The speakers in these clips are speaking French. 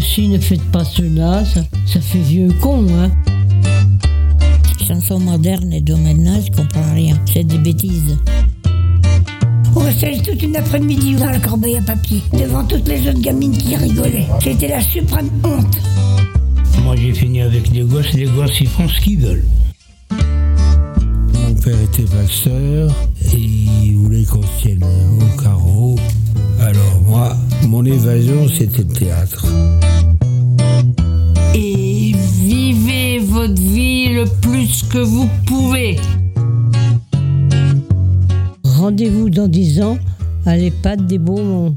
ceci, ne faites pas cela, ça, ça fait vieux con, hein. Chansons modernes et de maintenant, je comprends rien. C'est des bêtises. On restait toute une après-midi dans la corbeille à papier, devant toutes les autres gamines qui rigolaient. C'était la suprême honte. Moi, j'ai fini avec des gosses, les gosses, ils font ce qu'ils veulent. Mon père était passeur et il voulait qu'on tienne au carreau. Alors moi, mon évasion, c'était le théâtre. Et vivez votre vie le plus que vous pouvez. Rendez-vous dans 10 ans à l'EHPAD des Beaumont.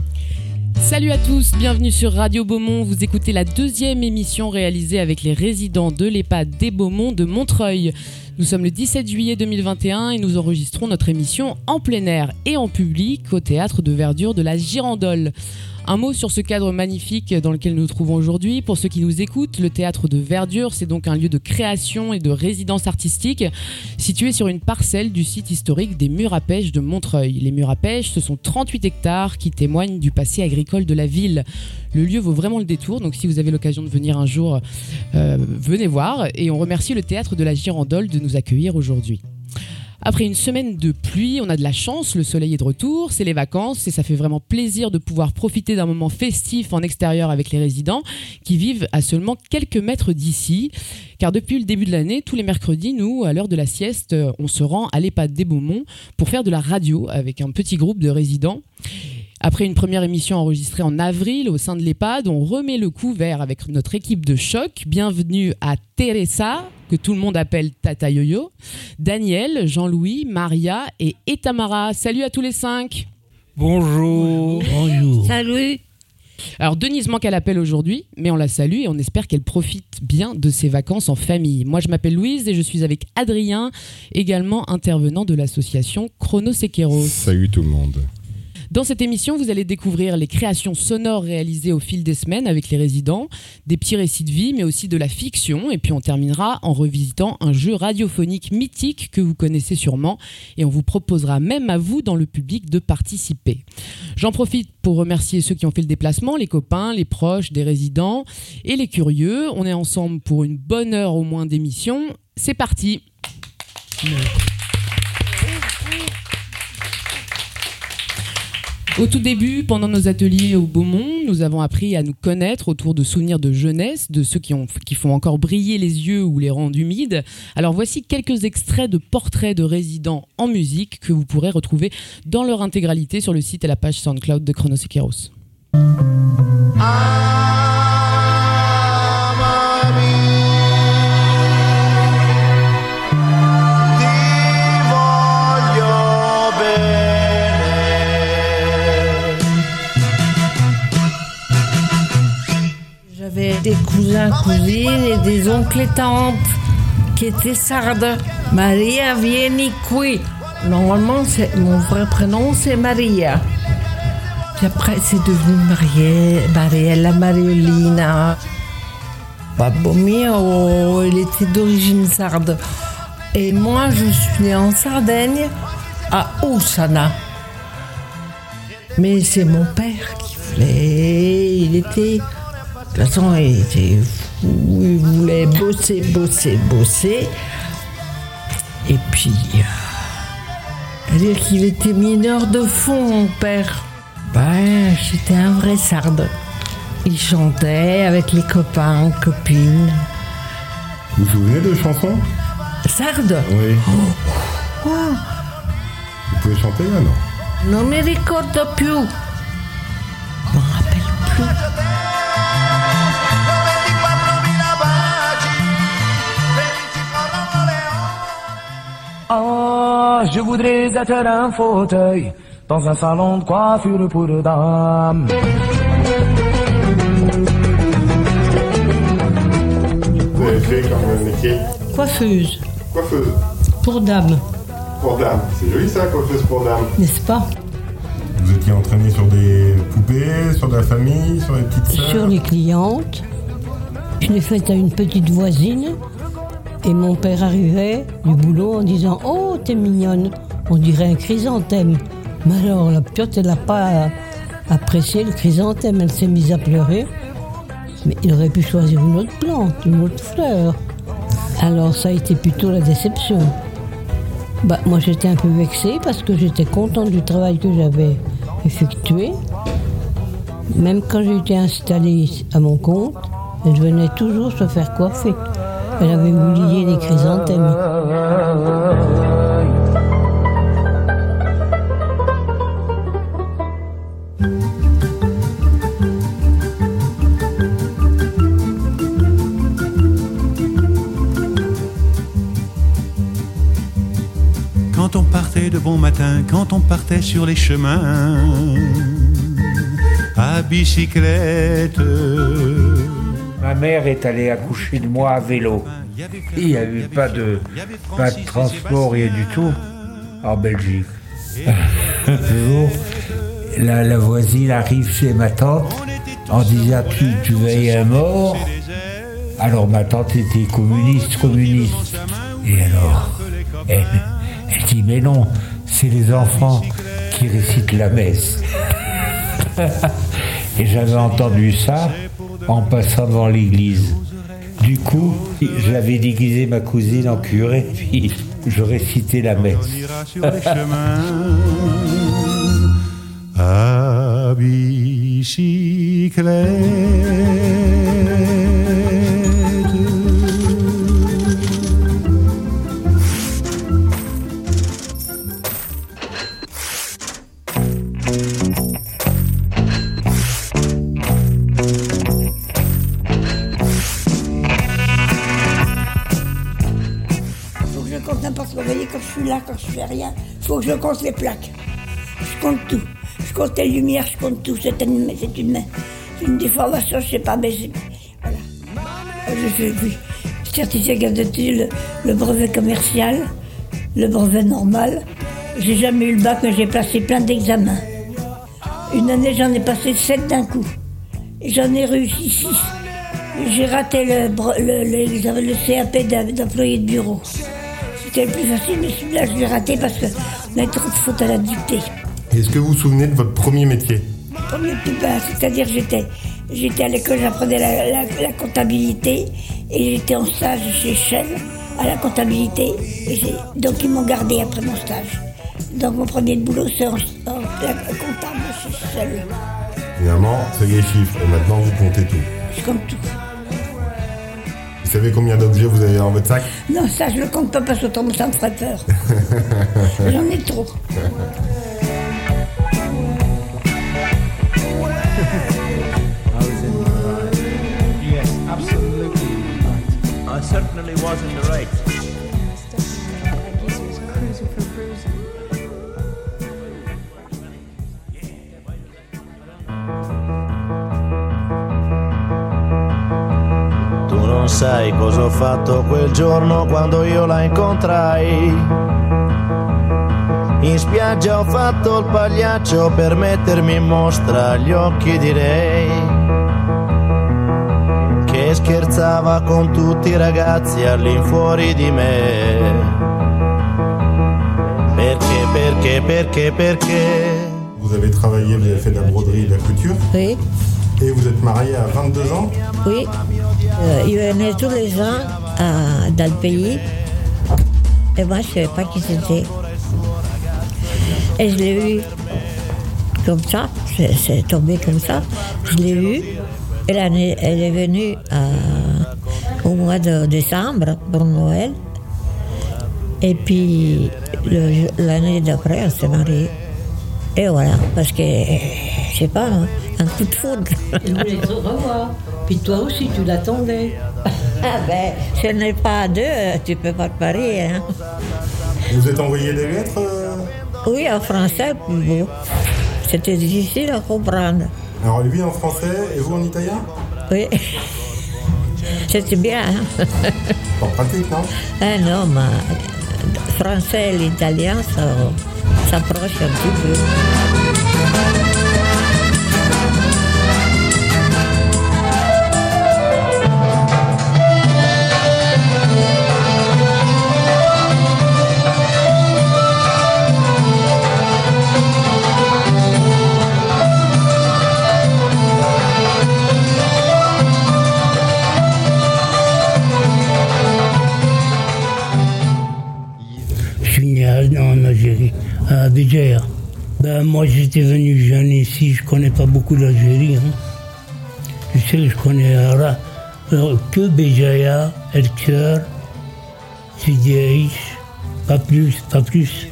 Salut à tous, bienvenue sur Radio Beaumont. Vous écoutez la deuxième émission réalisée avec les résidents de l'EHPAD des Beaumont de Montreuil. Nous sommes le 17 juillet 2021 et nous enregistrons notre émission en plein air et en public au théâtre de verdure de la Girandole. Un mot sur ce cadre magnifique dans lequel nous nous trouvons aujourd'hui. Pour ceux qui nous écoutent, le théâtre de Verdure, c'est donc un lieu de création et de résidence artistique situé sur une parcelle du site historique des Murs à Pêche de Montreuil. Les Murs à Pêche, ce sont 38 hectares qui témoignent du passé agricole de la ville. Le lieu vaut vraiment le détour, donc si vous avez l'occasion de venir un jour, euh, venez voir. Et on remercie le théâtre de la Girandole de nous accueillir aujourd'hui. Après une semaine de pluie, on a de la chance, le soleil est de retour, c'est les vacances et ça fait vraiment plaisir de pouvoir profiter d'un moment festif en extérieur avec les résidents qui vivent à seulement quelques mètres d'ici. Car depuis le début de l'année, tous les mercredis, nous, à l'heure de la sieste, on se rend à l'EHPAD des Beaumont pour faire de la radio avec un petit groupe de résidents. Après une première émission enregistrée en avril au sein de l'EHPAD, on remet le couvert avec notre équipe de choc. Bienvenue à Teresa, que tout le monde appelle Tata Yoyo, Daniel, Jean-Louis, Maria et Etamara. Salut à tous les cinq. Bonjour. Bonjour. Salut Alors Denise manque à l'appel aujourd'hui, mais on la salue et on espère qu'elle profite bien de ses vacances en famille. Moi je m'appelle Louise et je suis avec Adrien, également intervenant de l'association Chronosequeros. Salut tout le monde. Dans cette émission, vous allez découvrir les créations sonores réalisées au fil des semaines avec les résidents, des petits récits de vie, mais aussi de la fiction. Et puis on terminera en revisitant un jeu radiophonique mythique que vous connaissez sûrement. Et on vous proposera même à vous, dans le public, de participer. J'en profite pour remercier ceux qui ont fait le déplacement, les copains, les proches des résidents et les curieux. On est ensemble pour une bonne heure au moins d'émission. C'est parti. Au tout début, pendant nos ateliers au Beaumont, nous avons appris à nous connaître autour de souvenirs de jeunesse, de ceux qui, ont, qui font encore briller les yeux ou les rendent humides. Alors voici quelques extraits de portraits de résidents en musique que vous pourrez retrouver dans leur intégralité sur le site et la page SoundCloud de Chronosequeros. Des cousins, cousines et des oncles et tantes qui étaient sardes. Maria vieni qui. Normalement, c'est, mon vrai prénom, c'est Maria. Puis après, c'est devenu Marie- Mariella, Mariolina. Babbo mio, il était d'origine sarde. Et moi, je suis née en Sardaigne, à Oussana. Mais c'est mon père qui voulait. Il était. De toute façon, il était fou. Il voulait bosser, bosser, bosser. Et puis. euh, C'est-à-dire qu'il était mineur de fond, mon père. Ben, j'étais un vrai sarde. Il chantait avec les copains, copines. Vous vous souvenez de chansons Sarde? Oui. Oh, Vous pouvez chanter là, non Non mi ricordo più. Ah, je voudrais être un fauteuil dans un salon de coiffure pour dames. Vous avez fait comme métier Coiffeuse, Coiffeuse. pour dame, Pour dame. C'est joli ça, coiffeuse pour dame. n'est-ce pas? Vous étiez entraîné sur des poupées, sur de la famille, sur les petites sœurs? Sur les clientes. Je l'ai faite à une petite voisine. Et mon père arrivait du boulot en disant Oh, t'es mignonne. On dirait un chrysanthème. Mais alors, la piote, elle n'a pas apprécié le chrysanthème. Elle s'est mise à pleurer. Mais il aurait pu choisir une autre plante, une autre fleur. Alors ça a été plutôt la déception. Bah, moi j'étais un peu vexée parce que j'étais contente du travail que j'avais effectué. Même quand été installée à mon compte, elle venait toujours se faire coiffer. Elle avait oublié les chrysanthèmes. Quand on partait de bon matin, quand on partait sur les chemins, à bicyclette. Ma mère est allée accoucher de moi à vélo. Il n'y a eu pas de, pas de transport, rien du tout en Belgique. Un jour, la, la voisine arrive chez ma tante en disant tu, tu veilles un mort. Alors ma tante était communiste, communiste. Et alors, elle, elle dit mais non, c'est les enfants qui récitent la messe. Et j'avais entendu ça en passant devant l'église. Du coup, j'avais déguisé ma cousine en curé, puis je récitais la messe. sur les chemins, à bicyclette. Je compte tout. Je compte les lumières, je compte tout. C'est une, c'est une, une déformation, je sais pas, mais voilà. Je fais certificat d'études, le, le brevet commercial, le brevet normal. J'ai jamais eu le bac, mais j'ai passé plein d'examens. Une année, j'en ai passé sept d'un coup. J'en ai réussi six. J'ai raté le, le, le CAP d'employé de bureau. C'était le plus facile, mais celui-là, je l'ai raté parce qu'on trop de fautes à la dictée. Est-ce que vous vous souvenez de votre premier métier Premier bas, c'est-à-dire j'étais, j'étais à l'école, j'apprenais la, la- la comptabilité et j'étais en stage chez Shell à la comptabilité. Et donc ils m'ont gardé après mon stage. Donc mon premier boulot, c'est en, en- la comptable chez Shell. Évidemment, c'est les chiffres. Et maintenant, vous comptez tout. Je compte tout. Vous savez combien d'objets vous avez dans votre sac Non, ça je le compte pas parce que autant ça me ferait peur. J'en ai trop. I certainly was in the right. Sai cosa ho fatto quel giorno quando io la incontrai. In spiaggia ho fatto il pagliaccio per mettermi in mostra agli occhi di lei. Che scherzava con tutti i ragazzi all'infuori di me. Perché, perché, perché, perché? Vous avez travaillé, vous avez fait de la broderie et de la couture. Oui, Et vous êtes marié à 22 ans oui. Euh, il venait tous les ans à- dans le pays. Et moi, je ne savais pas qui c'était. Et je l'ai eu comme ça, c'est tombé comme ça. Je l'ai eu. Elle, elle est venue à- au mois de décembre pour Noël. Et puis l'année d'après, on s'est mariés. Et voilà, parce que, je sais pas, hein, un coup de foudre. Elle voulait te revoir. Puis toi aussi, tu l'attendais. Ah ben, ce n'est pas à deux, tu peux pas te marier. Hein. Vous êtes envoyé des lettres euh Oui, en français, plus beau. C'était difficile à comprendre. Alors lui en français et vous en italien? Oui. C'était bien. Hein? Pas pratique, non? Ah non, mais le français et l'italien ça- s'approchent un petit peu. Ben, moi, j'étais venu jeune ici, je connais pas beaucoup l'Algérie. Hein. Je sais je connais euh, que Béjaïa, El Kher, Sidi pas plus, pas plus.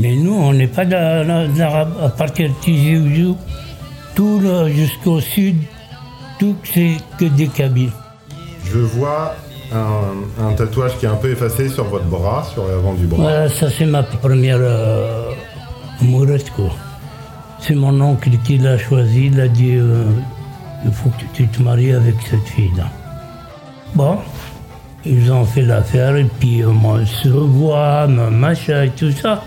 Mais nous, on n'est pas d'a- d'a- d'arabe. À partir de Tizi tout jusqu'au sud, tout c'est que des Kabyles. Je vois un, tatouage qui est un peu effacé sur votre bras, sur l'avant du bras. Ça c'est ma première euh. C'est mon oncle qui l'a choisi, il a dit euh, il faut que tu te maries avec cette fille-là. Bon, ils ont fait l'affaire et puis euh, moi, on se revoit, ma- machin et tout ça.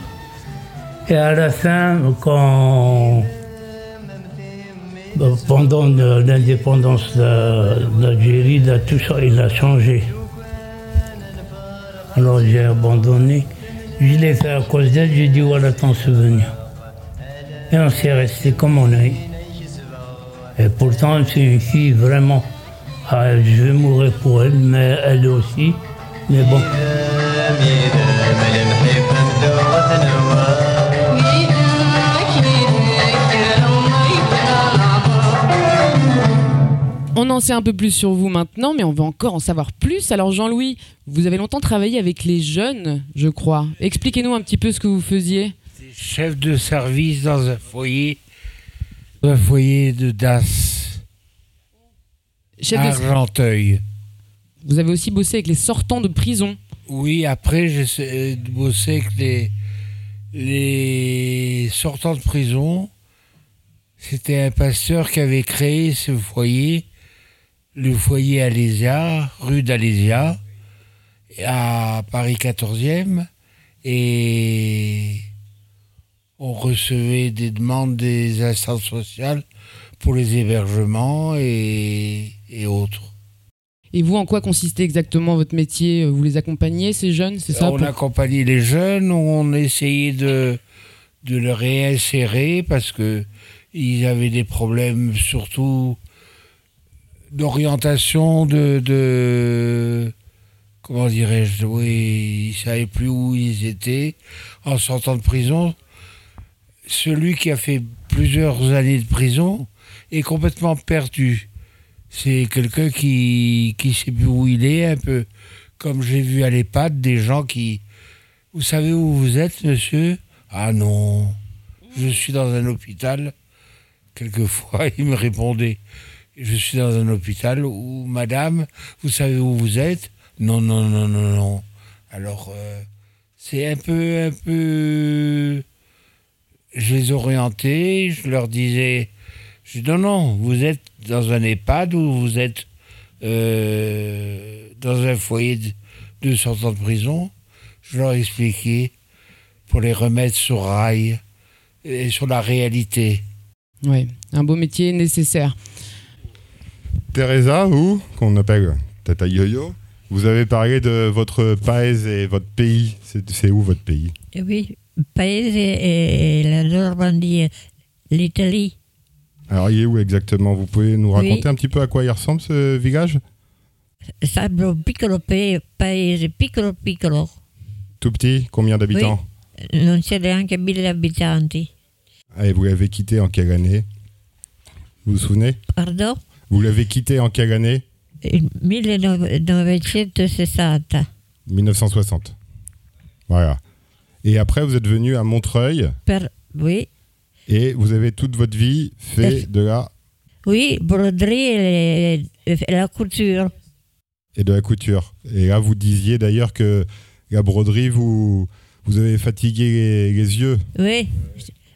Et à la fin, quand. Pendant l'indépendance d'Algérie, tout ça, il a changé. Alors j'ai abandonné. Je l'ai fait à cause d'elle, j'ai dit voilà ton souvenir. Et on s'est resté comme on est. Et pourtant, c'est une fille vraiment. ah, je vais mourir pour elle, mais elle aussi. Mais bon. On en sait un peu plus sur vous maintenant, mais on veut encore en savoir plus. Alors Jean-Louis, vous avez longtemps travaillé avec les jeunes, je crois. Expliquez-nous un petit peu ce que vous faisiez. Chef de service dans un foyer, un foyer de DAS, Chef à de- Argenteuil. Vous avez aussi bossé avec les sortants de prison. Oui, après, j'ai euh, bossé avec les, les sortants de prison. C'était un pasteur qui avait créé ce foyer, le foyer Alésia, rue d'Alésia, à Paris 14e. Et on recevait des demandes des instances sociales pour les hébergements et, et autres. Et vous, en quoi consistait exactement votre métier? Vous les accompagnez, ces jeunes, c'est ça? On pour- accompagnait les jeunes, on essayait de, de les réinsérer parce que ils avaient des problèmes surtout d'orientation, de, comment dirais-je, oui, ils savaient plus où ils étaient en sortant de prison. Celui qui a fait plusieurs années de prison est complètement perdu. C'est quelqu'un qui qui sait plus où il est, un peu comme j'ai vu à l'EHPAD des gens qui. Vous savez où vous êtes, monsieur? Ah non, je suis dans un hôpital. Quelquefois, il me répondait Je suis dans un hôpital où, madame, vous savez où vous êtes? Non, non, non, non, non. Alors, euh, c'est un peu, un peu. Je les orientais, je leur disais je dis, non, non, vous êtes dans un EHPAD ou vous êtes euh, dans un foyer de, de sortants de prison. Je leur expliquais pour les remettre sur rail et sur la réalité. Oui, un beau métier nécessaire. Teresa, vous, qu'on appelle Tata Yo-Yo, vous avez parlé de votre paese et votre pays. C'est où votre pays? Eh Oui, Paese et, la Normandie, l'Italie. Alors, il est où exactement? Vous pouvez nous Oui. raconter un petit peu à quoi il ressemble ce village? Sabro piccolo pa- paese, piccolo piccolo. Tout petit, combien d'habitants? Non c'è neanche mille abitanti. Et vous l'avez quitté en quelle année? Vous vous souvenez? Pardon? Vous l'avez quitté en quelle année? Il 1960. 1960. Voilà. Et après, vous êtes venu à Montreuil Per, oui, et vous avez toute votre vie fait de la oui, broderie et, la couture. et de la couture. Et là, vous disiez d'ailleurs que la broderie, vous, vous avez fatigué les, les yeux. Oui,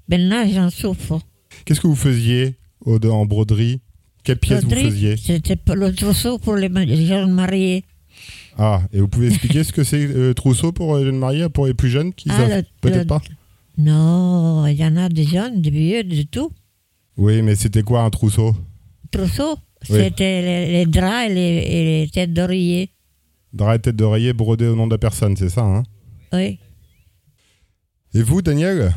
maintenant j'en souffre. Qu'est-ce que vous faisiez en broderie? Quelle pièce vous faisiez C'était le trousseau pour les jeunes mariés. Ah, et vous pouvez expliquer ce que c'est le trousseau pour les jeunes mariés, pour les plus jeunes qui Ah, peut-être pas Non, il y en a des jeunes, des vieux, de tout. Oui, mais c'était quoi un trousseau? Trousseau, Oui. c'était les, les draps et les, et les têtes d'oreiller. Drap et tête d'oreiller brodé au nom de la personne, c'est ça, hein? Oui. Et vous, Daniel?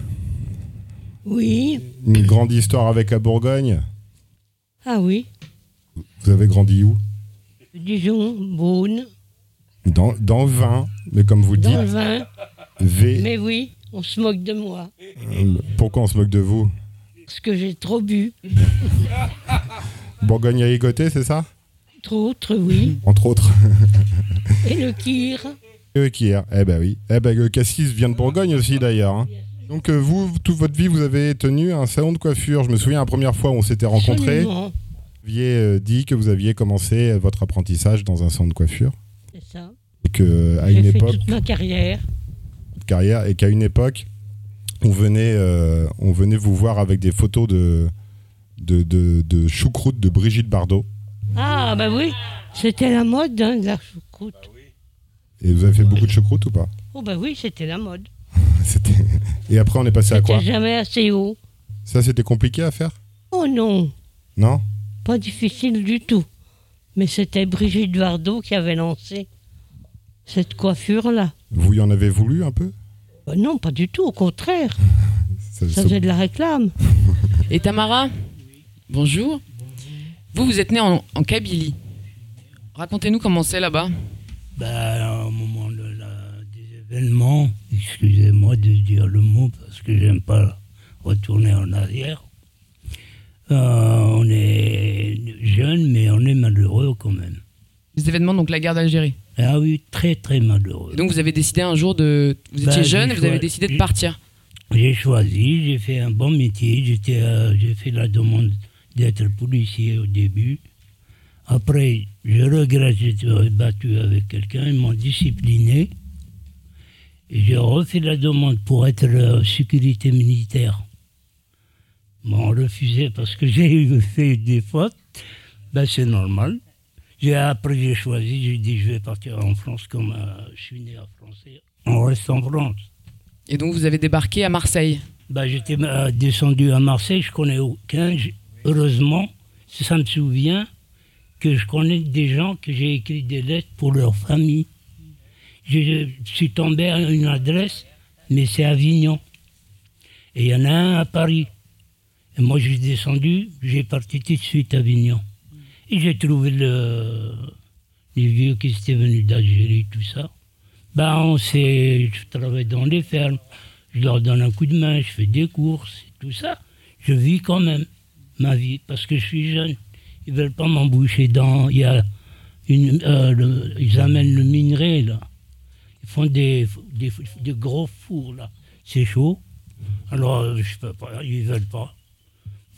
Oui. Une grande histoire avec la Bourgogne? Ah oui. Vous avez grandi où? Dijon, Beaune, dans, dans le vin, mais comme vous le dans le dites, vin. V, Mais oui. On se moque de moi. Euh, Pourquoi on se moque de vous? Parce que j'ai trop bu. Bourgogne à ligoter, c'est ça? Trop autres, oui. Entre autres. Et le kir. Et le Kier. Eh ben oui. Eh ben le cassis vient de Bourgogne aussi d'ailleurs. hein? Donc euh, vous, toute votre vie, vous avez tenu un salon de coiffure. Je me souviens la première fois où on s'était rencontrés. Absolument. Vous aviez euh, dit que vous aviez commencé votre apprentissage dans un salon de coiffure. C'est ça. Et que à une fait époque, toute ma carrière. et qu'à une époque, on venait, euh, on venait vous voir avec des photos de, de, de, de choucroute de Brigitte Bardot. Ah, bah oui. C'était la mode, hein, de la choucroute. Et vous avez fait beaucoup de choucroute ou pas? Oh, bah oui, c'était la mode. Et après, on est passé à quoi jamais assez haut. Ça, c'était compliqué à faire Oh non, Non pas difficile du tout. Mais c'était Brigitte Bardot qui avait lancé cette coiffure-là. Vous y en avez voulu un peu Bah non, pas du tout, au contraire. Ça- Ça ça- faisait de la réclame. Et Tamara Bonjour. Vous, vous êtes né en, en Kabylie. Racontez-nous comment c'est là-bas. Ben, au moment événements, excusez-moi de dire le mot parce que j'aime pas retourner en arrière. Euh, on est jeune, mais on est malheureux quand même. Les événements, donc la guerre d'Algérie. Ah oui, très très malheureux. Et donc vous avez décidé un jour de... Vous étiez j'ai jeune et vous avez décidé de j'ai- partir. J'ai choisi, j'ai fait un bon métier, j'étais, euh, j'ai fait la demande d'être policier au début. Après, je regrette, j'étais battu avec quelqu'un, ils m'ont discipliné. J'ai refait la demande pour être euh, sécurité militaire. Ils m'ont refusé parce que j'ai eu fait des fautes. Ben, c'est normal. J'ai, après, j'ai choisi, j'ai dit je vais partir en France comme euh, je suis né en Français. On reste en France. Et donc vous avez débarqué à Marseille? Bah, J'étais euh, descendu à Marseille, je connais aucun. Heureusement, ça me souvient que je connais des gens que j'ai écrit des lettres pour leur famille. Je suis tombé à une adresse, mais c'est Avignon. Et il y en a un à Paris. Et moi, j'ai descendu, j'ai parti tout de suite à Avignon. Et j'ai trouvé le, les vieux qui étaient venus d'Algérie, tout ça. Ben, on s'est, je travaille dans les fermes, je leur donne un coup de main, je fais des courses, tout ça. Je vis quand même ma vie parce que je suis jeune. Ils veulent pas m'emboucher dans. Il y a euh, ils amènent le minerai là. Font des, des, des gros fours là. C'est chaud. Alors euh, je peux pas. Ils veulent pas.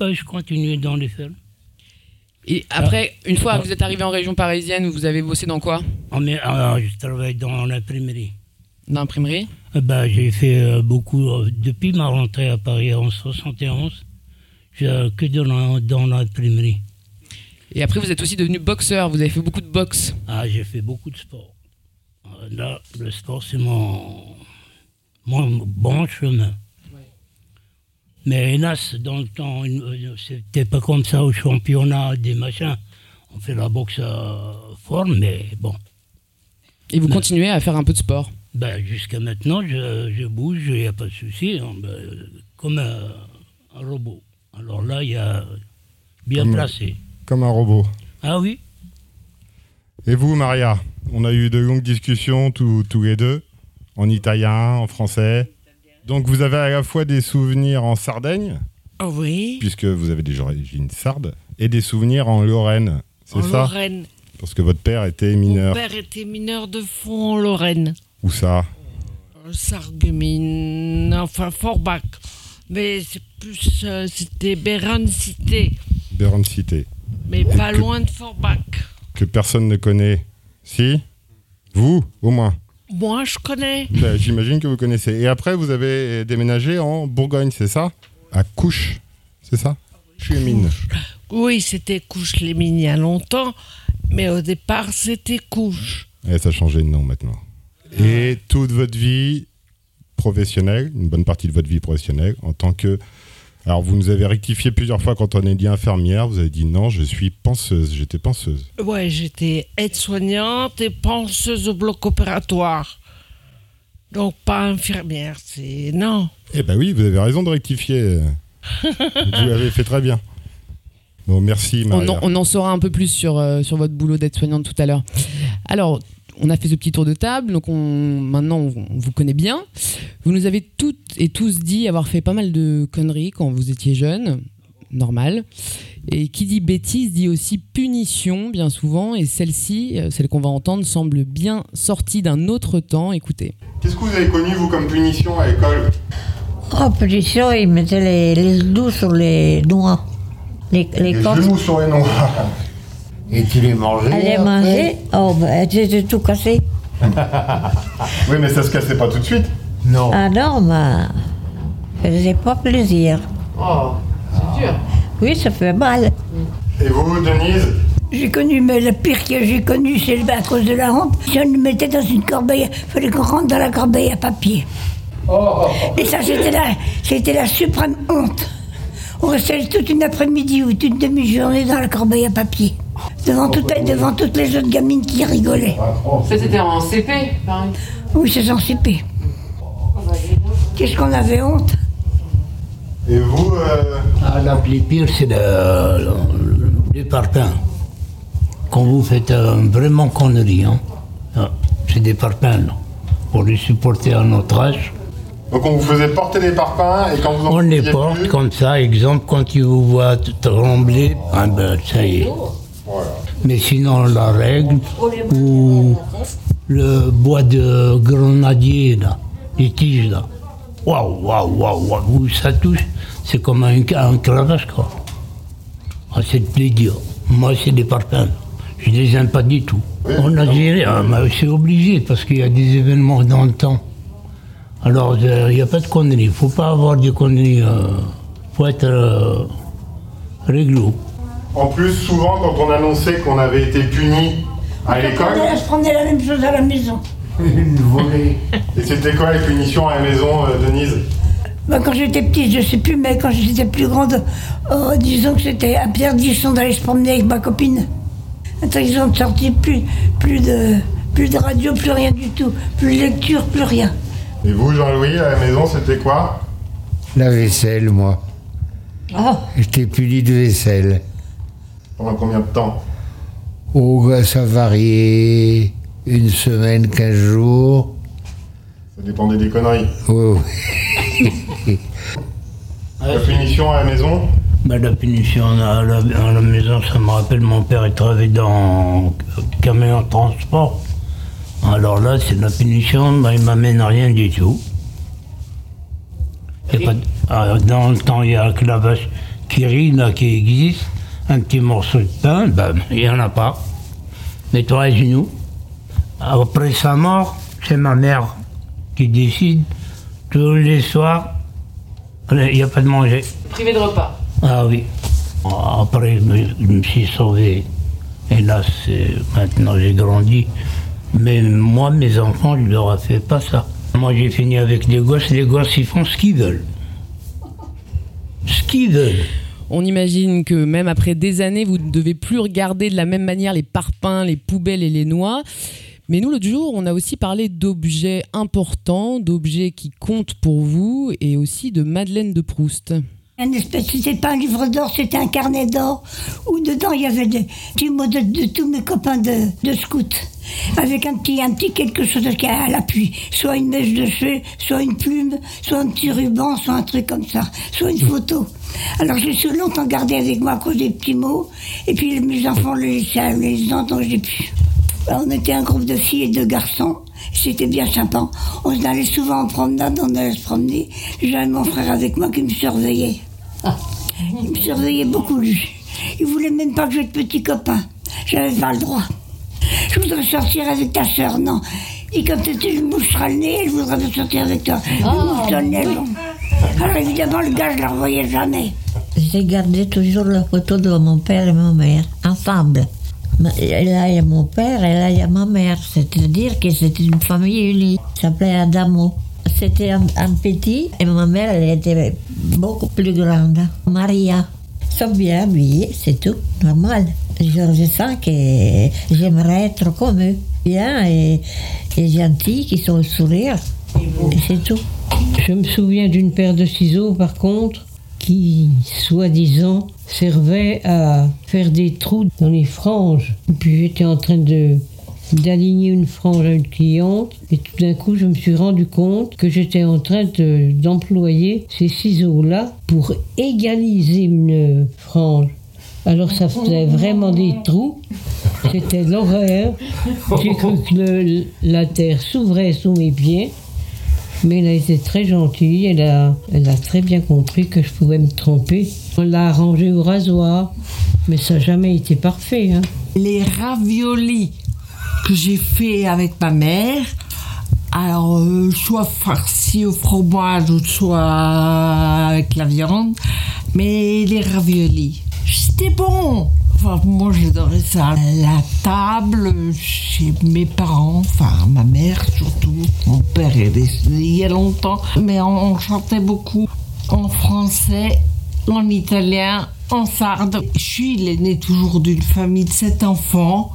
Ben, je continue dans les fermes. Et après, une fois Ah. que vous êtes arrivé en région parisienne, vous avez bossé dans quoi? Ah, mais, ah, je travaille dans l'imprimerie. Dans l'imprimerie? Eh ben, j'ai fait euh, beaucoup, euh, depuis ma rentrée à Paris en 71, j'ai euh, que dans, dans l'imprimerie. Et après, vous êtes aussi devenu boxeur. Vous avez fait beaucoup de boxe. Ah, j'ai fait beaucoup de sport. Là, le sport, c'est mon, mon bon chemin. Mais hélas, dans le temps, c'était pas comme ça au championnat, des machins. On fait la boxe euh, fort, mais bon. Et vous continuez à faire un peu de sport Ben, jusqu'à maintenant, je, je bouge, il n'y a pas de souci, hein, ben, comme un, un robot. Alors là, il y a bien Comme- placé. Comme un robot. Ah oui Et vous, Maria On a eu de longues discussions tous, tous les deux, en italien, en français. Donc vous avez à la fois des souvenirs en Sardaigne, Ah oui. puisque vous avez des origines sardes, et des souvenirs en Lorraine. C'est En ça? Lorraine. Parce que votre père était Mon mineur. père était mineur de fond en Lorraine. Où ça? Euh, Sarreguemines, enfin Forbach. Mais c'est plus, euh, c'était Bérancité, Béran Cité. mais pas loin de Forbach. Que personne ne connaît. Si? Vous, au moins. Moi, je connais. Ben, J'imagine que vous connaissez. Et après, vous avez déménagé en Bourgogne, c'est ça? À Couche, c'est ça? Chuemine. Oui, c'était Couche-les-Mines il y a longtemps, mais au départ, c'était Couche. Et ça a changé de nom maintenant. Et toute votre vie professionnelle, une bonne partie de votre vie professionnelle, en tant que. Alors, vous nous avez rectifié plusieurs fois quand on est dit infirmière. Vous avez dit non, je suis penseuse. J'étais penseuse. Ouais, j'étais aide-soignante et penseuse au bloc opératoire. Donc pas infirmière, c'est... Non. Eh ben oui, vous avez raison de rectifier. vous l'avez fait très bien. Bon, merci, On Maria. en, on en saura un peu plus sur, euh, sur votre boulot d'aide-soignante tout à l'heure. Alors, on a fait ce petit tour de table, donc on, maintenant on, on vous connaît bien. Vous nous avez toutes et tous dit avoir fait pas mal de conneries quand vous étiez jeunes, normal. Et qui dit bêtise dit aussi punition, bien souvent, et celle-ci, euh, celle qu'on va entendre, semble bien sortie d'un autre temps. Écoutez. Qu'est-ce que vous avez connu, vous, comme punition à l'école? Oh, punition, ils mettaient les, les genoux sur les noix. Les, les Les genoux sur les noix. Et tu les mangeais Elle les mangeait. Oh, ben, j'étais tout cassé. oui, mais ça se cassait pas tout de suite. Non. Ah non, mais ça faisait pas plaisir. Oh, c'est dur. Oui, ça fait mal. Et vous, Denise? J'ai connu, mais le pire que j'ai connu, c'est à cause de la honte. Si on nous mettait dans une corbeille, il fallait qu'on rentre dans la corbeille à papier. Et ça, c'était la, c'était la suprême honte. On restait toute une après-midi ou toute une demi-journée dans la corbeille à papier. Devant, toutes les- devant toutes les autres gamines qui rigolaient. Ça, c'était en CP, pareil. Oui, c'est sans CP. Qu'est-ce qu'on avait honte? Et vous, euh, Ah, la plus pire, c'est le, parpaings. Quand vous faites euh, vraiment connerie, hein, ah, c'est des parpaings, là, pour les supporter à notre âge. donc on vous faisait porter des parpaings et quand vous en On les porte plus- comme ça, exemple, quand ils vous voient t- trembler, ah ben, ça y est. Voilà. Mais sinon, la règle, ou le bois de grenadier, là, les tiges, là. Waouh, waouh, waouh, waouh, où ça touche, c'est comme un, un cravache, quoi. Ah, c'est idiot. Moi, c'est des parpaings. Je les aime pas du tout. On a géré, ah, mais c'est obligé, parce qu'il y a des événements dans le temps. Alors, euh, il n'y a pas de conneries. Il ne faut pas avoir des conneries. Il faut être euh, réglo. En plus, souvent, quand on annonçait qu'on avait été puni à l'école, On se prenait la même chose à la maison. Une volée. et c'était quoi les punitions à la maison, euh, Denise Ben, quand j'étais petite, je sais plus, mais quand j'étais plus grande, oh, disons que c'était interdisant d'aller se promener avec ma copine. Interdisant de sortir plus, plus de, plus de radio, plus rien du tout. Plus de lecture, plus rien. Et vous, Jean-Louis, à la maison, c'était quoi? La vaisselle, moi. Oh, J'étais puni de vaisselle. Pendant combien de temps Oh, bah, ça variait. Une semaine, quinze jours. Ça dépendait des conneries. Oh, La punition à la maison Ben, la punition à la, à la maison, ça me rappelle mon père, il travaillait dans camion de transport. Alors là, c'est la punition, ben, il m'amène rien du tout. Pas ah, dans le temps, il y a que la vache qui rit, là, qui existe. Un petit morceau de pain, ben, il n'y en a pas. Mets-toi à genoux. Après sa mort, c'est ma mère qui décide. Tous les soirs, il n'y a pas de manger. Privé de repas. Ah oui. Après, je me, suis sauvé. Et là, c'est- maintenant j'ai grandi. Mais moi, mes enfants, je leur ai fait pas ça. Moi, j'ai fini avec les gosses. Les gosses, ils font ce qu'ils veulent. Ce qu'ils veulent. On imagine que même après des années, vous ne devez plus regarder de la même manière les parpaings, les poubelles et les noix. Mais nous, l'autre jour, on a aussi parlé d'objets importants, d'objets qui comptent pour vous et aussi de Madeleine de Proust. Un espèce, c'était pas un livre d'or, c'était un carnet d'or où dedans il y avait des petits mots de, tous mes copains de, de scouts. Avec un petit, un petit quelque chose qui a à l'appui. Soit une mèche de cheveux, soit une plume, soit un petit ruban, soit un truc comme ça, soit une photo. Alors j'ai su longtemps gardé avec moi à cause des petits mots. Et puis mes enfants les laissaient les pu. Alors, on était un groupe de filles et de garçons. C'était bien sympa. On allait souvent en promenade, on allait se promener. J'avais mon frère avec moi qui me surveillait. Il me surveillait beaucoup, lui. Il voulait même pas que j'aie de petits copains. J'avais pas le droit. Je voudrais sortir avec ta sœur, non. Et quand tu me moucheras le nez, elle voudrait me sortir avec toi. Il mouche le nez, non. Alors évidemment, le gars, je ne le revoyais jamais. j'ai gardé toujours la photo de mon père et ma mère, ensemble. Et là, il y a mon père et là, il y a ma mère. C'est-à-dire que c'était une famille unie. Ça s'appelait Adamo. C'était un, un petit et ma mère, elle était beaucoup plus grande. Maria. Sont bien habillés, c'est tout, normal. Je sens que j'aimerais être comme eux. Bien et, et gentils, qui sont au sourire. Et c'est tout. Je me souviens d'une paire de ciseaux, par contre, qui, soi-disant, servait à faire des trous dans les franges. Et puis j'étais en train de d'aligner une frange à une cliente et tout d'un coup je me suis rendu compte que j'étais en train de- d'employer ces ciseaux-là pour égaliser une frange. Alors ça faisait vraiment des trous, c'était l'horreur. J'ai cru que la terre s'ouvrait sous mes pieds. Mais elle a été très gentille, elle a, elle a très bien compris que je pouvais me tromper. On l'a arrangé au rasoir, mais ça n'a jamais été parfait. hein. Les raviolis que j'ai fait avec ma mère, alors euh, soit farcis au fromage ou soit avec la viande, mais les raviolis, c'était bon. Enfin, moi j'adorais ça. La table chez mes parents, enfin ma mère surtout, mon père est décédé il y a longtemps, mais on, on chantait beaucoup en français, en italien, en sarde. Je suis l'aîné toujours d'une famille de sept enfants.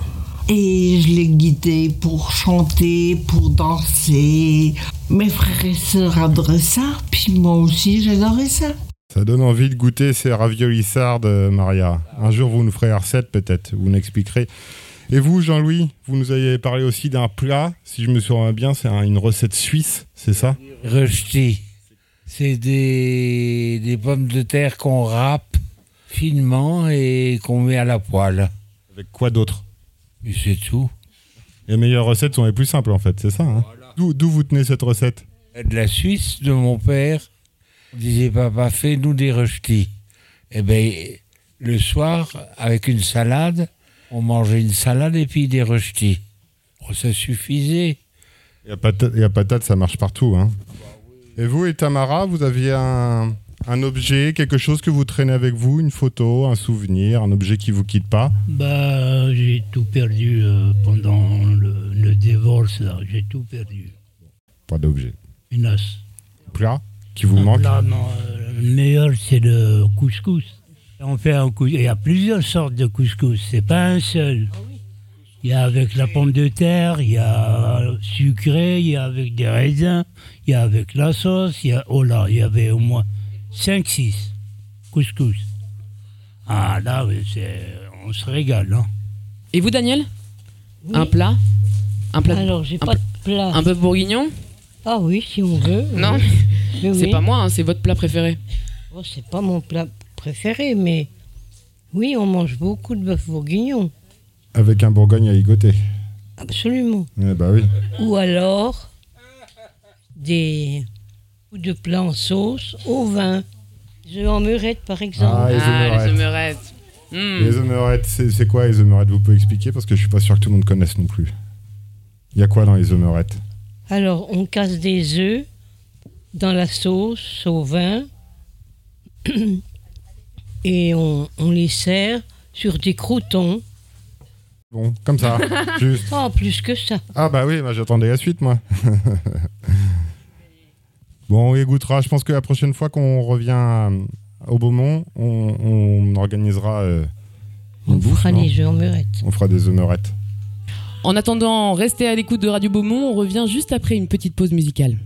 Et je l'ai guidé pour chanter, pour danser. Mes frères et sœurs adoraient ça, puis moi aussi j'adorais ça. Ça donne envie de goûter ces raviolis sardes, euh, Maria. Un jour, vous nous ferez la recette, peut-être. Vous nous expliquerez. Et vous, Jean-Louis, vous nous avez parlé aussi d'un plat. Si je me souviens bien, c'est un- une recette suisse, c'est ça? Rejeté. C'est des, des pommes de terre qu'on râpe finement et qu'on met à la poêle. Avec quoi d'autre? Et c'est tout. Les meilleures recettes sont les plus simples, en fait, c'est ça hein D'où d'où vous tenez cette recette De la Suisse, de mon père, on disait papa, fais-nous des rejetés. Eh bien, le soir, avec une salade, on mangeait une salade et puis des rejetés. Oh, ça suffisait. Patate, et à patate, ça marche partout. Hein. Et vous et Tamara, vous aviez un, un objet, quelque chose que vous traînez avec vous, une photo, un souvenir, un objet qui vous quitte pas Bah, j'ai tout perdu euh, pendant le, le divorce, là. J'ai tout perdu. Pas d'objet. Une os. Plat qui vous Un manque plat, non, euh, le meilleur, c'est le couscous. On fait un couscous. Il y a plusieurs sortes de couscous, c'est pas un seul. Il y a avec la pomme de terre, il y a sucré, il y a avec des raisins, il y a avec la sauce, il y a, oh là, il y avait au moins 5-6 couscous. Ah là, on se régale. Hein. Et vous, Daniel? Oui. Un plat? Un plat Alors, j'ai un pas de plat. Un bœuf bourguignon? Ah oui, si on veut. Non C'est oui. pas moi, hein, c'est votre plat préféré. Oh, c'est pas mon plat préféré, mais oui, on mange beaucoup de bœuf bourguignon. Avec un bourgogne à ligoter. Absolument. Eh bah oui. Ou alors des ou de plats en sauce au vin. Je en murette, par exemple. Ah, les Ah, omelettes. Les omelettes, c'est c'est quoi les omelettes Vous pouvez expliquer parce que je suis pas sûr que tout le monde connaisse non plus. Il y a quoi dans les omelettes Alors, on casse des œufs dans la sauce au vin et on, on les sert sur des croutons. Bon, comme ça, juste. Oh, plus que ça. Ah bah oui, bah, j'attendais la suite moi. bon, on y goûtera. Je pense que la prochaine fois qu'on revient au Beaumont, on, on organisera euh, On bouffe, fera les œufs en. On fera des omelettes. En attendant, restez à l'écoute de Radio Beaumont. On revient juste après une petite pause musicale.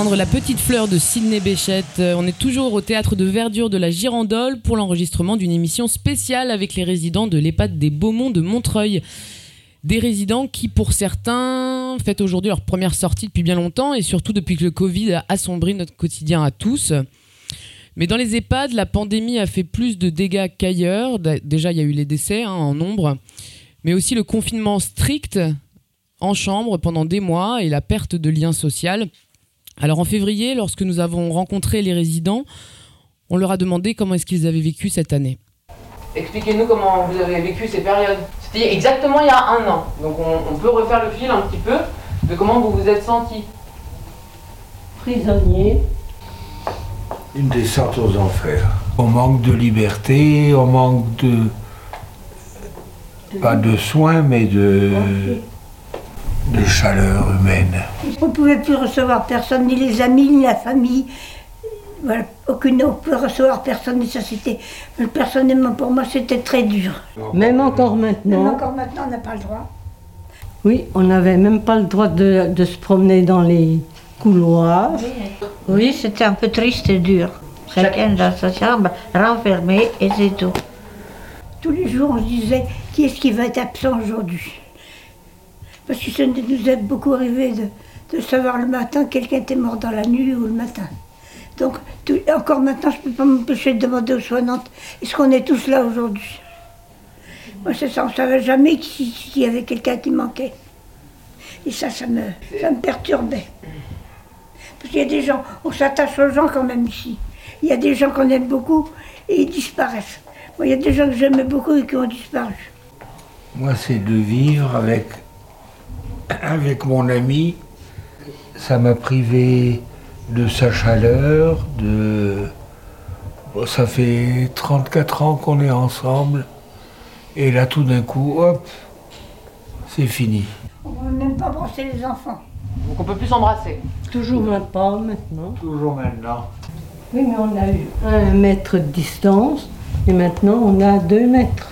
Venez d'entendre La Petite Fleur de Sidney Béchette. Euh, On est toujours au théâtre de verdure de la Girandole pour l'enregistrement d'une émission spéciale avec les résidents de l'EHPAD des Beaumonts de Montreuil. Des résidents qui, pour certains, fêtent aujourd'hui leur première sortie depuis bien longtemps et surtout depuis que le Covid a assombri notre quotidien à tous. Mais dans les EHPAD, la pandémie a fait plus de dégâts qu'ailleurs. Déjà, il y a eu les décès hein, en nombre, mais aussi le confinement strict en chambre pendant des mois et la perte de lien social. Alors en février, lorsque nous avons rencontré les résidents, on leur a demandé comment est-ce qu'ils avaient vécu cette année. Expliquez-nous comment vous avez vécu ces périodes. C'était exactement il y a un an. Donc on, on peut refaire le fil un petit peu de comment vous vous êtes senti. Prisonnier. Une descente aux enfers. On manque de liberté, on manque de. pas de soins, mais de. De chaleur humaine. On ne pouvait plus recevoir personne, ni les amis, ni la famille. Voilà, aucune, on ne pouvait recevoir personne, et ça c'était, personnellement pour moi, c'était très dur. Même encore Même maintenant. encore maintenant, on n'a pas le droit. Oui, on n'avait même pas le droit de, de se promener dans les couloirs. Oui, c'était un peu triste et dur. Chacun dans sa chambre, renfermé, et c'est tout. Tous les jours, on se disait qui est-ce qui va être absent aujourd'hui? Parce que ça nous est beaucoup arrivé de, de savoir le matin quelqu'un était mort dans la nuit ou le matin. Donc, encore maintenant, je ne peux pas m'empêcher de demander aux soignantes est-ce qu'on est tous là aujourd'hui? Moi, c'est ça, on ne savait jamais qui- s'il y avait quelqu'un qui manquait. Et ça, ça me, ça me perturbait. Parce qu'il y a des gens, on s'attache aux gens quand même ici. Il y a des gens qu'on aime beaucoup et ils disparaissent. Moi, il y a des gens que j'aimais beaucoup et qui ont disparu. Moi, c'est de vivre avec, avec mon ami. Ça m'a privé de sa chaleur, de. Bon, ça fait 34 ans qu'on est ensemble. Et là, tout d'un coup, hop, c'est fini. On même pas brosser les enfants. Donc on peut plus s'embrasser. Toujours même pas maintenant. Toujours maintenant. Oui, mais on a eu un mètre de distance et maintenant on a deux mètres.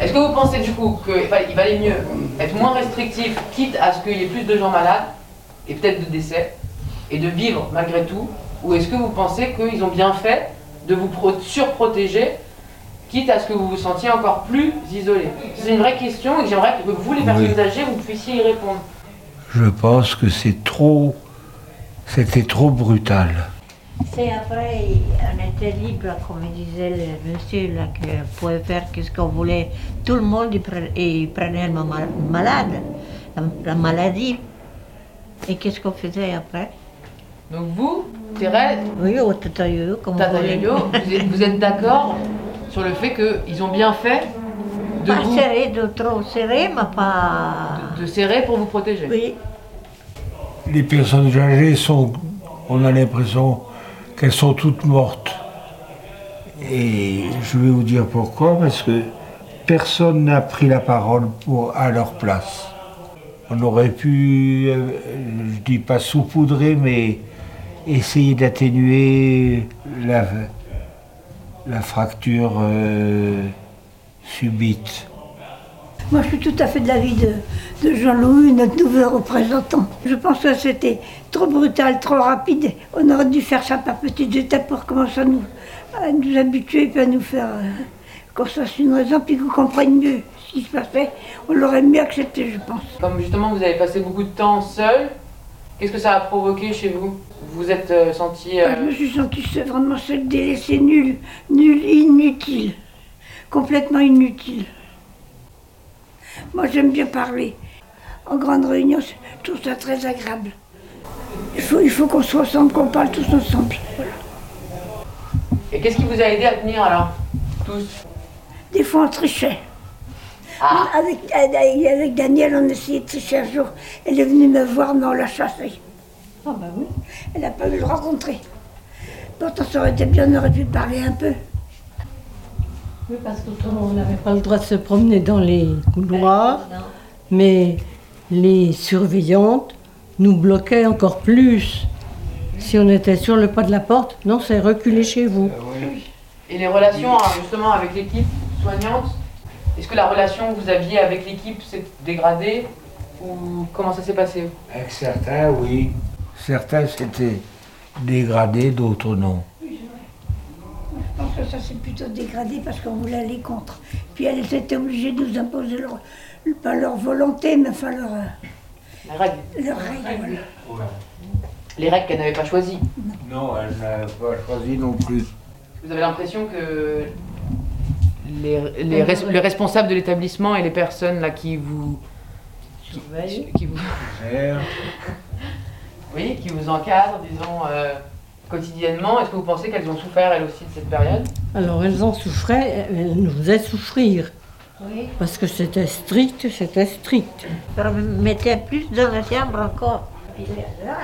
Est-ce que vous pensez du coup qu'il valait mieux être moins restrictif, quitte à ce qu'il y ait plus de gens malades, et peut-être de décès, et de vivre malgré tout Ou est-ce que vous pensez qu'ils ont bien fait de vous pro- surprotéger, quitte à ce que vous vous sentiez encore plus isolé? C'est une vraie question et j'aimerais que vous, les personnes Oui. âgées, vous puissiez y répondre. Je pense que c'est trop. C'était trop brutal. C'est après, on était libre, comme disait le monsieur, là, qu'on pouvait faire ce qu'on voulait. Tout le monde il pre- il prenait le ma- malade, la, la maladie. Et qu'est-ce qu'on faisait après? Donc vous, Thérèse, Oui, au comme Tata on. Yoyo, vous êtes, vous êtes d'accord sur le fait qu'ils ont bien fait de, Pas vous, serré, de trop serré, mais pas... de serrer pour vous protéger? Oui. Les personnes âgées sont. On a l'impression qu'elles sont toutes mortes. Et je vais vous dire pourquoi, parce que personne n'a pris la parole à leur place. On aurait pu, euh, je dis pas saupoudrer, mais essayer d'atténuer la, la fracture euh, subite. Moi, je suis tout à fait de l'avis de, de Jean-Louis, notre nouveau représentant. Je pense que c'était trop brutal, trop rapide. On aurait dû faire ça par petites étapes pour commencer à nous, à nous habituer, puis à nous faire euh, qu'on fasse une raison, puis qu'on comprenne mieux ce qui se passait. On l'aurait mieux accepté, je pense. Comme justement vous avez passé beaucoup de temps seul, qu'est-ce que ça a provoqué chez vous? Vous vous êtes euh, senti... euh, Je me suis sentie vraiment seule, délaissée, nulle, nulle, inutile. Complètement inutile. Moi, j'aime bien parler. En grande réunion, je trouve ça très agréable. Il faut, il faut qu'on soit ensemble, qu'on parle tous ensemble. Voilà. Et qu'est-ce qui vous a aidé à tenir alors Tous? Des fois, on trichait. Avec, avec, avec Daniel, on essayait de tricher un jour. Elle est venue me voir, mais on l'a chassée. Ah bah oui. Elle n'a pas eu le rencontrer. Pourtant, ça aurait été bien, on aurait pu parler un peu. Oui, parce qu'autrement, on n'avait pas le droit de se promener dans les couloirs, mais les surveillantes nous bloquaient encore plus. Si on était sur le pas de la porte, non, c'est reculer chez vous. Et les relations hein, justement avec l'équipe soignante, est-ce que la relation que vous aviez avec l'équipe s'est dégradée Ou comment ça s'est passé? Avec certains, oui. Certains s'étaient dégradés, d'autres non. Je pense que ça s'est plutôt dégradé parce qu'on voulait aller contre. Puis elles étaient obligées de nous imposer leur, pas leur volonté, mais enfin leur, euh, Les règles. leur règle. voilà. Les règles qu'elle n'avait pas choisies. Non, elle n'a pas choisi non plus. Vous avez l'impression que les, les, res- le responsable de l'établissement et les personnes là qui vous qui, qui vous oui qui vous encadrent disons euh, quotidiennement est-ce que vous pensez qu'elles ont souffert elles aussi de cette période? Alors elles en souffraient, elles nous faisaient souffrir. Oui. Parce que c'était strict, c'était strict. On me mettait plus dans la chambre encore. Puis là,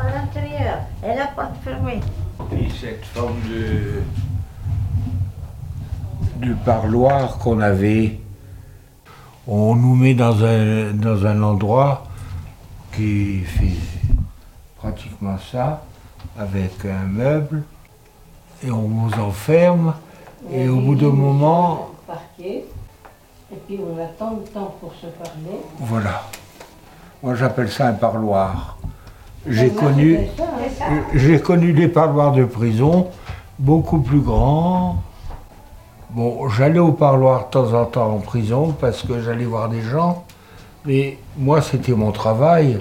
à l'intérieur, elle n'a pas fermé. Puis cette forme de, de parloir qu'on avait, on nous met dans un, dans un endroit qui fait pratiquement ça, avec un meuble, et on vous enferme, et au bout d'un moment, Parquet, et puis on attend le temps pour se parler. voilà. Moi j'appelle ça un parloir. J'ai connu, j'ai connu des parloirs de prison beaucoup plus grands. Bon, j'allais au parloir de temps en temps en prison parce que j'allais voir des gens, mais moi c'était mon travail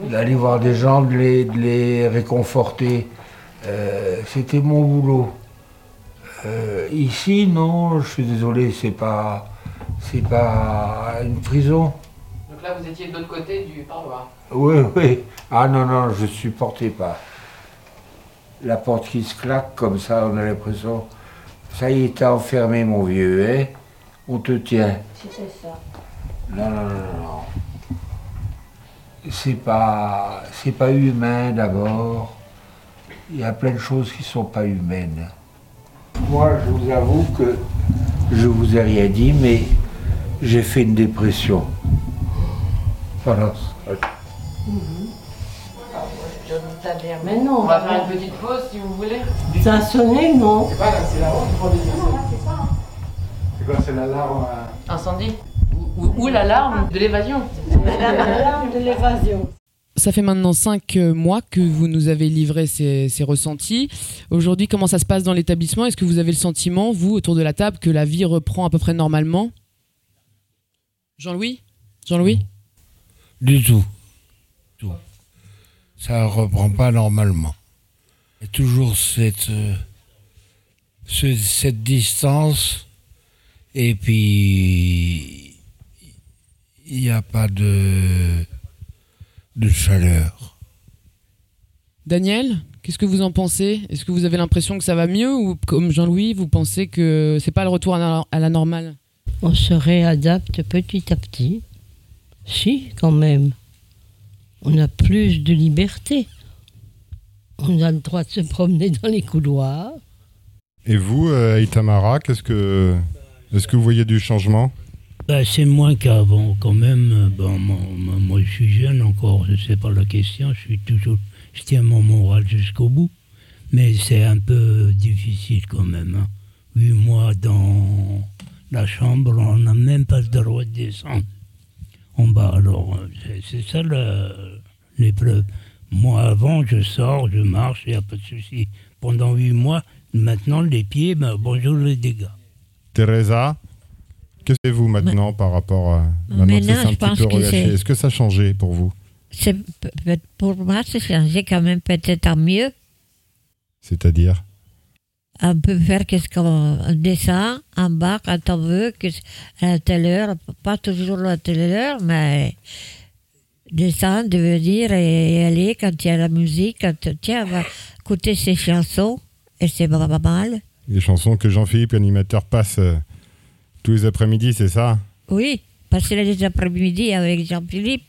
d'aller voir des gens, de les, de les réconforter. Euh, c'était mon boulot. Euh, ici, non, je suis désolé, c'est pas, c'est pas une prison. donc là vous étiez de l'autre côté du parloir Oui, oui. Ah non, non, je supportais pas. La porte qui se claque comme ça, on a l'impression. Ça y est, t'as enfermé, mon vieux, hein On te tient. C'était ça. Non, non, non, non, non. C'est pas, c'est pas humain d'abord. Il y a plein de choses qui sont pas humaines. Moi, je vous avoue que je vous ai rien dit, mais j'ai fait une dépression. Voilà. Mais non, on va faire une petite pause si vous voulez ça a sonné, non? C'est pas là, c'est tu prends des C'est quoi, c'est l'alarme euh, incendie ou, l'alarme de l'évasion L'alarme de l'évasion. Ça fait maintenant cinq euh, mois que vous nous avez livré ces, ces ressentis. Aujourd'hui, comment ça se passe dans l'établissement? Est-ce que vous avez le sentiment, vous, autour de la table, que la vie reprend à peu près normalement? Jean-Louis? Jean-Louis? Du tout. Tout. Ça reprend pas normalement. Il y a toujours cette, euh, ce- cette distance et puis il n'y a pas de, de chaleur. Daniel, qu'est-ce que vous en pensez? Est-ce que vous avez l'impression que ça va mieux ou comme Jean-Louis, vous pensez que c'est pas le retour à la, à la normale? On se réadapte petit à petit. Si, quand même. On a plus de liberté. On a le droit de se promener dans les couloirs. Et vous, euh, Itamara, qu'est-ce que, est-ce que vous voyez du changement? Ben, c'est moins qu'avant, quand même. Bon, moi, je suis jeune encore, c'est pas la question. Je suis toujours, je tiens mon moral jusqu'au bout. Mais c'est un peu difficile quand même. Hein. Huit mois dans la chambre, on n'a même pas le droit de descendre en bas. Alors, c'est- ça l'épreuve. Moi, avant, je sors, je marche, il n'y a pas de souci. Pendant huit mois, maintenant, les pieds, ben, bonjour les dégâts. Teresa, que faites-vous maintenant par rapport à maintenant Maintenant, c'est un petit peu relâché Est-ce que ça a changé pour vous? Pour moi, c'est changé quand même peut-être à mieux. C'est-à-dire? On peut faire qu'est-ce qu'on descend en bas quand on veut, à telle heure, pas toujours à telle heure, mais descendre, venir et aller quand il y a la musique, quand tiens, on va écouter ces chansons, et c'est pas pas mal. Les chansons que Jean-Philippe, l'animateur, passe euh, tous les après-midi, c'est ça? Oui, passer les après-midi avec Jean-Philippe,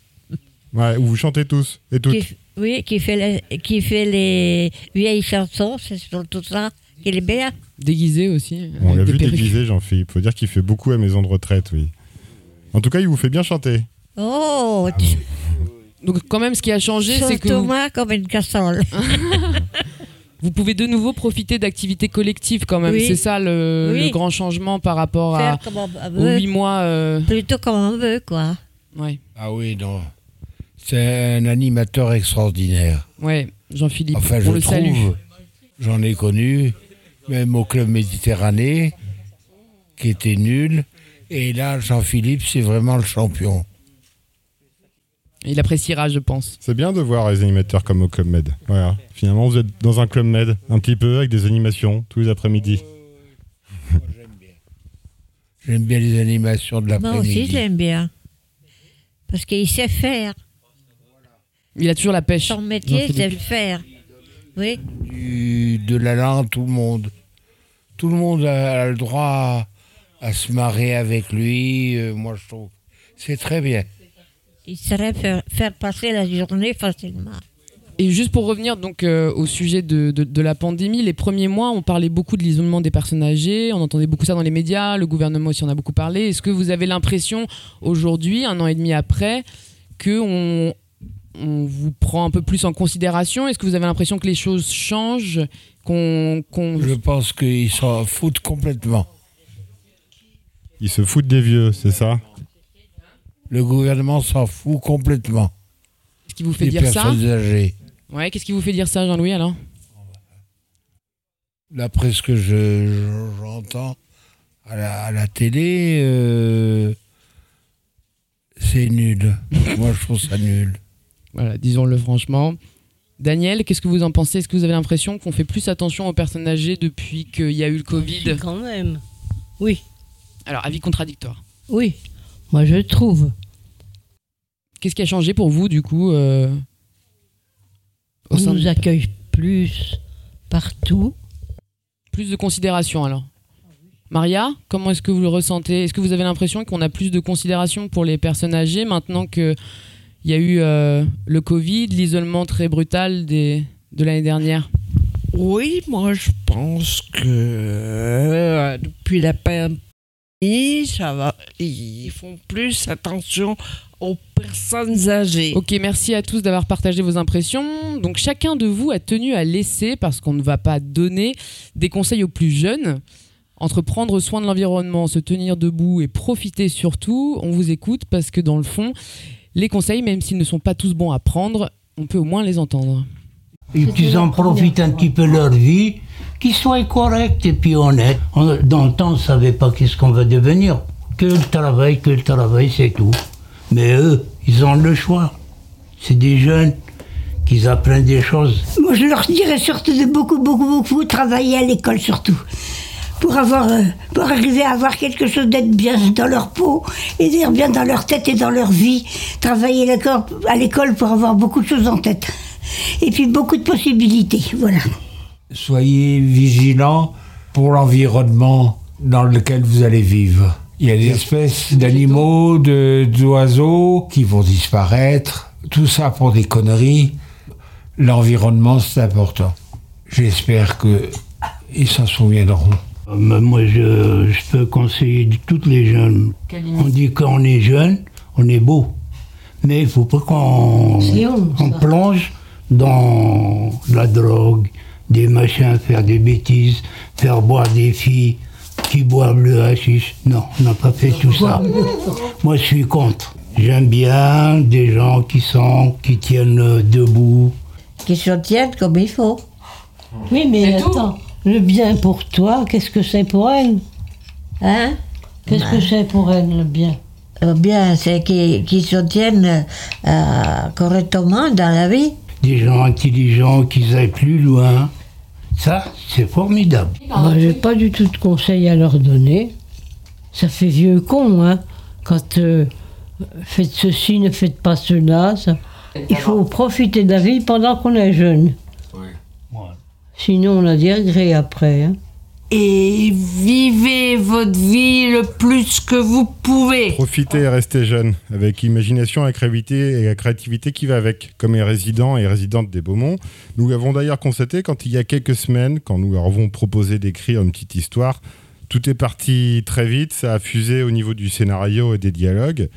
Ouais, où vous chantez tous et toutes. qui, oui, qui fait, les, qui fait les vieilles chansons, c'est surtout ça qui est bien. Déguisé aussi On l'a vu perruques. déguisé, Jean-Philippe. Faut dire qu'il fait beaucoup à maison de retraite, oui. En tout cas, il vous fait bien chanter. Oh, tu- Donc quand même, ce qui a changé, c'est que surtout vous, comme une casserole. vous pouvez de nouveau profiter d'activités collectives quand même. Oui. C'est ça le, Oui. le grand changement par rapport à, comme on aux veut, huit mois. euh, plutôt comme on veut, quoi. Ouais. Ah oui, non. C'est un animateur extraordinaire. Ouais, Jean-Philippe, Enfin, on je le trouve, salue. j'en ai connu, même au club Méditerranée, qui était nul. Et là, Jean-Philippe, c'est vraiment le champion. Il appréciera, je pense. C'est bien de voir les animateurs comme au Club Med. Voilà. Finalement, vous êtes dans un Club Med, un petit peu, avec des animations tous les après-midi. J'aime bien les animations de Moi aussi, l'après-midi. je l'aime bien. Parce qu'il sait faire. Il a toujours la pêche. Son métier, c'est le faire. Oui. Du- de la langue, tout le monde. Tout le monde a, a le droit à, à se marrer avec lui. euh, moi, je trouve. C'est très bien. Il saurait faire, faire passer la journée facilement. Et juste pour revenir donc euh, au sujet de, de- de la pandémie, les premiers mois, on parlait beaucoup de l'isolement des personnes âgées, on entendait beaucoup ça dans les médias, le gouvernement aussi en a beaucoup parlé. Est-ce que vous avez l'impression aujourd'hui, un an et demi après, que on, on vous prend un peu plus en considération? Est-ce que vous avez l'impression que les choses changent qu'on, qu'on- Je pense qu'ils s'en foutent complètement. Ils se foutent des vieux, c'est ça? Le gouvernement s'en fout complètement. Qu'est-ce qui vous fait des dire ça personnes âgées. Ouais, qu'est-ce qui vous fait dire ça, Jean-Louis alors? D'après ce que je, je- j'entends à la, à la télé, euh, c'est nul. Moi, je trouve ça nul. Voilà, disons-le franchement. Daniel, qu'est-ce que vous en pensez? Est-ce que vous avez l'impression qu'on fait plus attention aux personnes âgées depuis qu'il y a eu le Covid? Quand même. Oui, Alors, avis contradictoire. oui. Moi, je trouve. Qu'est-ce qui a changé pour vous, du coup euh, au On sein nous de- accueille plus partout. Plus de considération, alors Maria, comment est-ce que vous le ressentez? Est-ce que vous avez l'impression qu'on a plus de considération pour les personnes âgées maintenant qu'il y a eu euh, le Covid, l'isolement très brutal des, de l'année dernière? Oui, moi je pense que euh, depuis la pandémie, ça va. Ils font plus attention aux personnes âgées. Ok, merci à tous d'avoir partagé vos impressions. Donc chacun de vous a tenu à laisser, parce qu'on ne va pas donner, des conseils aux plus jeunes. Entre prendre soin de l'environnement, se tenir debout et profiter surtout, on vous écoute parce que dans le fond, les conseils, même s'ils ne sont pas tous bons à prendre, on peut au moins les entendre. Et qu'ils en profitent un petit peu leur vie, qu'ils soient corrects et puis honnêtes. On- Dans le temps, on ne savait pas qu'est-ce qu'on va devenir. Que le travail, que le travail, c'est tout. Mais eux, ils ont le choix. C'est des jeunes qui apprennent des choses. Moi, je leur dirais surtout de beaucoup, beaucoup, beaucoup travailler à l'école, surtout. Pour, avoir, euh, pour arriver à avoir quelque chose d'être bien dans leur peau et d'être bien dans leur tête et dans leur vie. Travailler à l'école pour avoir beaucoup de choses en tête. Et puis beaucoup de possibilités, voilà. Soyez vigilants pour l'environnement dans lequel vous allez vivre. Il y a des espèces d'animaux, de- d'oiseaux qui vont disparaître. Tout ça pour des conneries. L'environnement, c'est important. J'espère que ils s'en souviendront. Euh, Moi, je, je peux conseiller toutes les jeunes. On dit quand on est jeune, on est beau. Mais il ne faut pas qu'on plonge dans la drogue, des machins, faire des bêtises, faire boire des filles qui boivent le hashish. Non, on n'a pas fait tout ça. Moi, je suis contre. J'aime bien des gens qui sont, qui tiennent euh, debout. Qui se tiennent comme il faut. Oui, mais tout. attends, le bien pour toi, qu'est-ce que c'est pour elle? Hein? Qu'est-ce que c'est pour elle, le bien? Euh, Bien, c'est qu'ils qu'ils se tiennent euh, correctement dans la vie. Des gens intelligents qui aillent plus loin. Ça, c'est formidable. Moi, j'ai pas du tout de conseils à leur donner. Ça fait vieux con, hein. Quand euh, faites ceci, ne faites pas cela. ça- Il faut profiter de la vie pendant qu'on est jeune. Sinon, on a des regrets après. hein. Et vivez votre vie le plus que vous pouvez. Profitez et restez jeune, avec imagination, créativité et la créativité qui va avec, comme les résidents et résidentes des Beaumont. Nous l'avons d'ailleurs constaté quand il y a quelques semaines, quand nous leur avons proposé d'écrire une petite histoire, Tout est parti très vite, ça a fusé au niveau du scénario et des dialogues.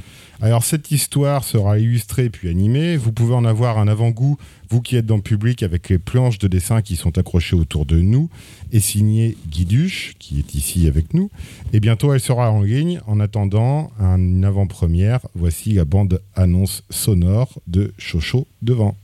Alors cette histoire sera illustrée puis animée. Vous pouvez en avoir un avant-goût, vous qui êtes dans le public, avec les planches de dessin qui sont accrochées autour de nous, et signé Guiduche, qui est ici avec nous. Et bientôt elle sera en ligne. En attendant, une avant-première, voici la bande annonce sonore de Chocho Devant.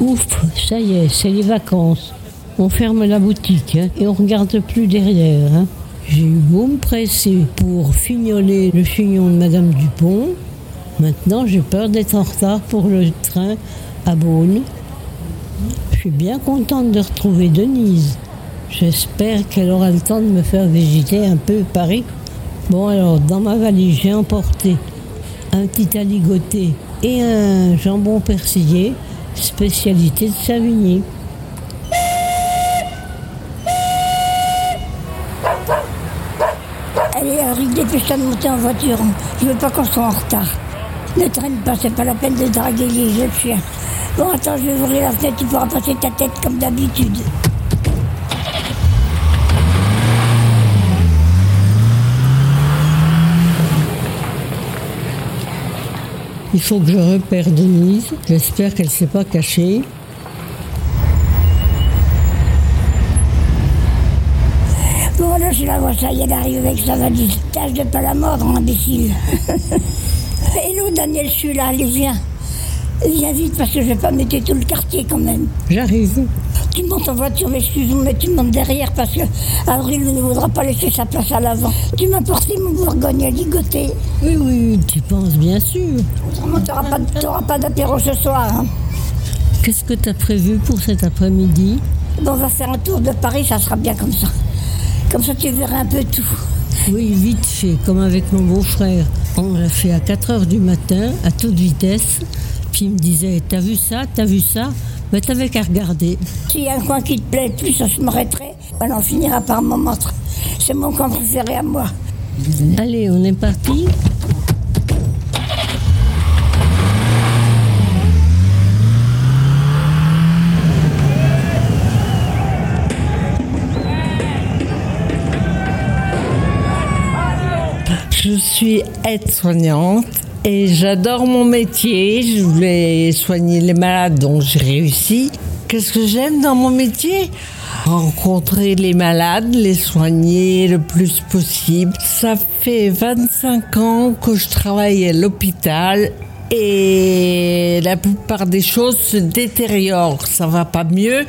Ouf, ça y est, c'est les vacances. On ferme la boutique hein, et on regarde plus derrière. hein. J'ai eu beau me presser pour fignoler le chignon de Madame Dupont. Maintenant, j'ai peur d'être en retard pour le train à Beaune. Je suis bien contente de retrouver Denise. J'espère qu'elle aura le temps de me faire visiter un peu Paris. Bon alors, dans ma valise, j'ai emporté un petit aligoté et un jambon persillé, spécialité de Savigny. Henri, dépêche-toi de monter en voiture. Je veux pas qu'on soit en retard. Ne traîne pas, c'est pas la peine de draguer les jeux de chiens. Bon, attends, je vais ouvrir la fenêtre, tu pourras passer ta tête comme d'habitude. Il faut que je repère Denise. J'espère qu'elle ne s'est pas cachée. Je la vois, ça y est, elle arrive avec sa valise. Tâche de pas la mordre, imbécile. Hello, Daniel, je suis là, allez, viens. Viens vite, parce que je vais pas mettre tout le quartier quand même. J'arrive. Tu montes en voiture, mais excuse-moi, mais tu montes derrière parce que Avril ne voudra pas laisser sa place à l'avant. Tu m'as porté mon bourgogne à ligoter. Oui, oui, tu penses bien sûr. Autrement, t'auras pas, t'auras pas d'apéro ce soir. hein. Qu'est-ce que tu as prévu pour cet après-midi? Bon, on va faire un tour de Paris, ça sera bien comme ça. Comme ça, tu verras un peu tout. Oui, vite fait, comme avec mon beau-frère. On l'a fait à 4 heures du matin, à toute vitesse. Puis il me disait T'as vu ça T'as vu ça? Mais t'avais qu'à regarder. S'il y a un coin qui te plaît plus, je m'arrêterai. Alors, on finira par m'en montrer. C'est mon coin préféré à moi. Allez, on est parti Je suis aide-soignante et j'adore mon métier. Je voulais soigner les malades, donc j'ai réussi. Qu'est-ce que j'aime dans mon métier? Rencontrer les malades, les soigner le plus possible. Ça fait 25 ans que je travaille à l'hôpital et la plupart des choses se détériorent. Ça va pas mieux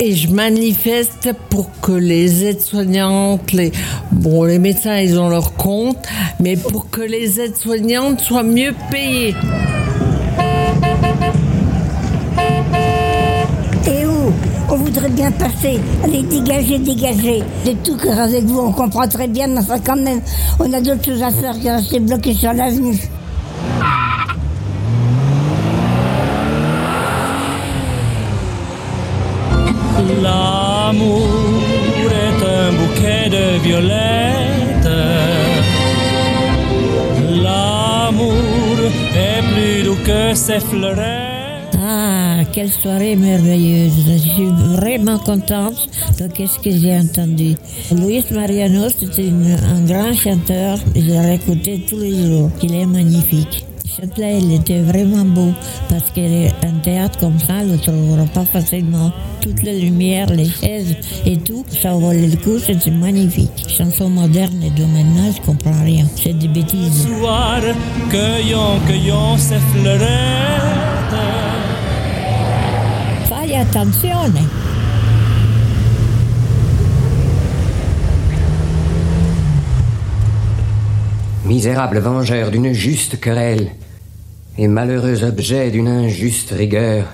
et je manifeste pour que les aides-soignantes, les, bon, les médecins, ils ont leur compte, mais pour que les aides-soignantes soient mieux payées. Et où On voudrait bien passer. Allez, dégagez, dégagez. C'est tout que avec vous, on comprend très bien, mais enfin, quand même, on a d'autres choses à faire que rester bloqué sur l'avenue. L'amour est un bouquet de violettes. L'amour est plus doux que ses fleurettes. Ah, quelle soirée merveilleuse. Je suis vraiment contente de ce que j'ai entendu? Luis Mariano, c'est un grand chanteur. Je l'ai écouté tous les jours. Il est magnifique. Châtelet, il était vraiment beau parce qu'un théâtre comme ça, on ne le trouvera pas facilement. Toutes les lumières, les chaises et tout, ça valait le coup, c'était magnifique. Chanson moderne et de maintenant, je comprends rien. C'est des bêtises. Soir, cueillons, cueillons ses fleurettes. Fai attenzione. Misérable vengeur d'une juste querelle et malheureux objet d'une injuste rigueur,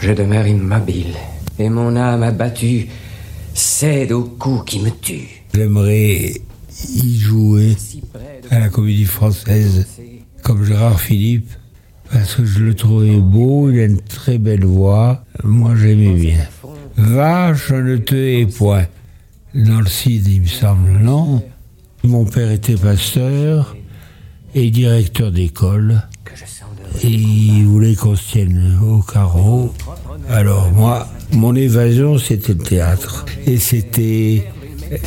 je demeure immobile et mon âme abattue cède au coup qui me tue. J'aimerais y jouer à la comédie française comme Gérard Philippe parce que je le trouvais beau, il a une très belle voix. Moi j'aimais bien. Va, je ne te hais point. Dans le Cid, il me semble, non Mon père était pasteur et directeur d'école. Et il voulait qu'on se tienne au carreau. Alors moi, mon évasion, c'était le théâtre. Et c'était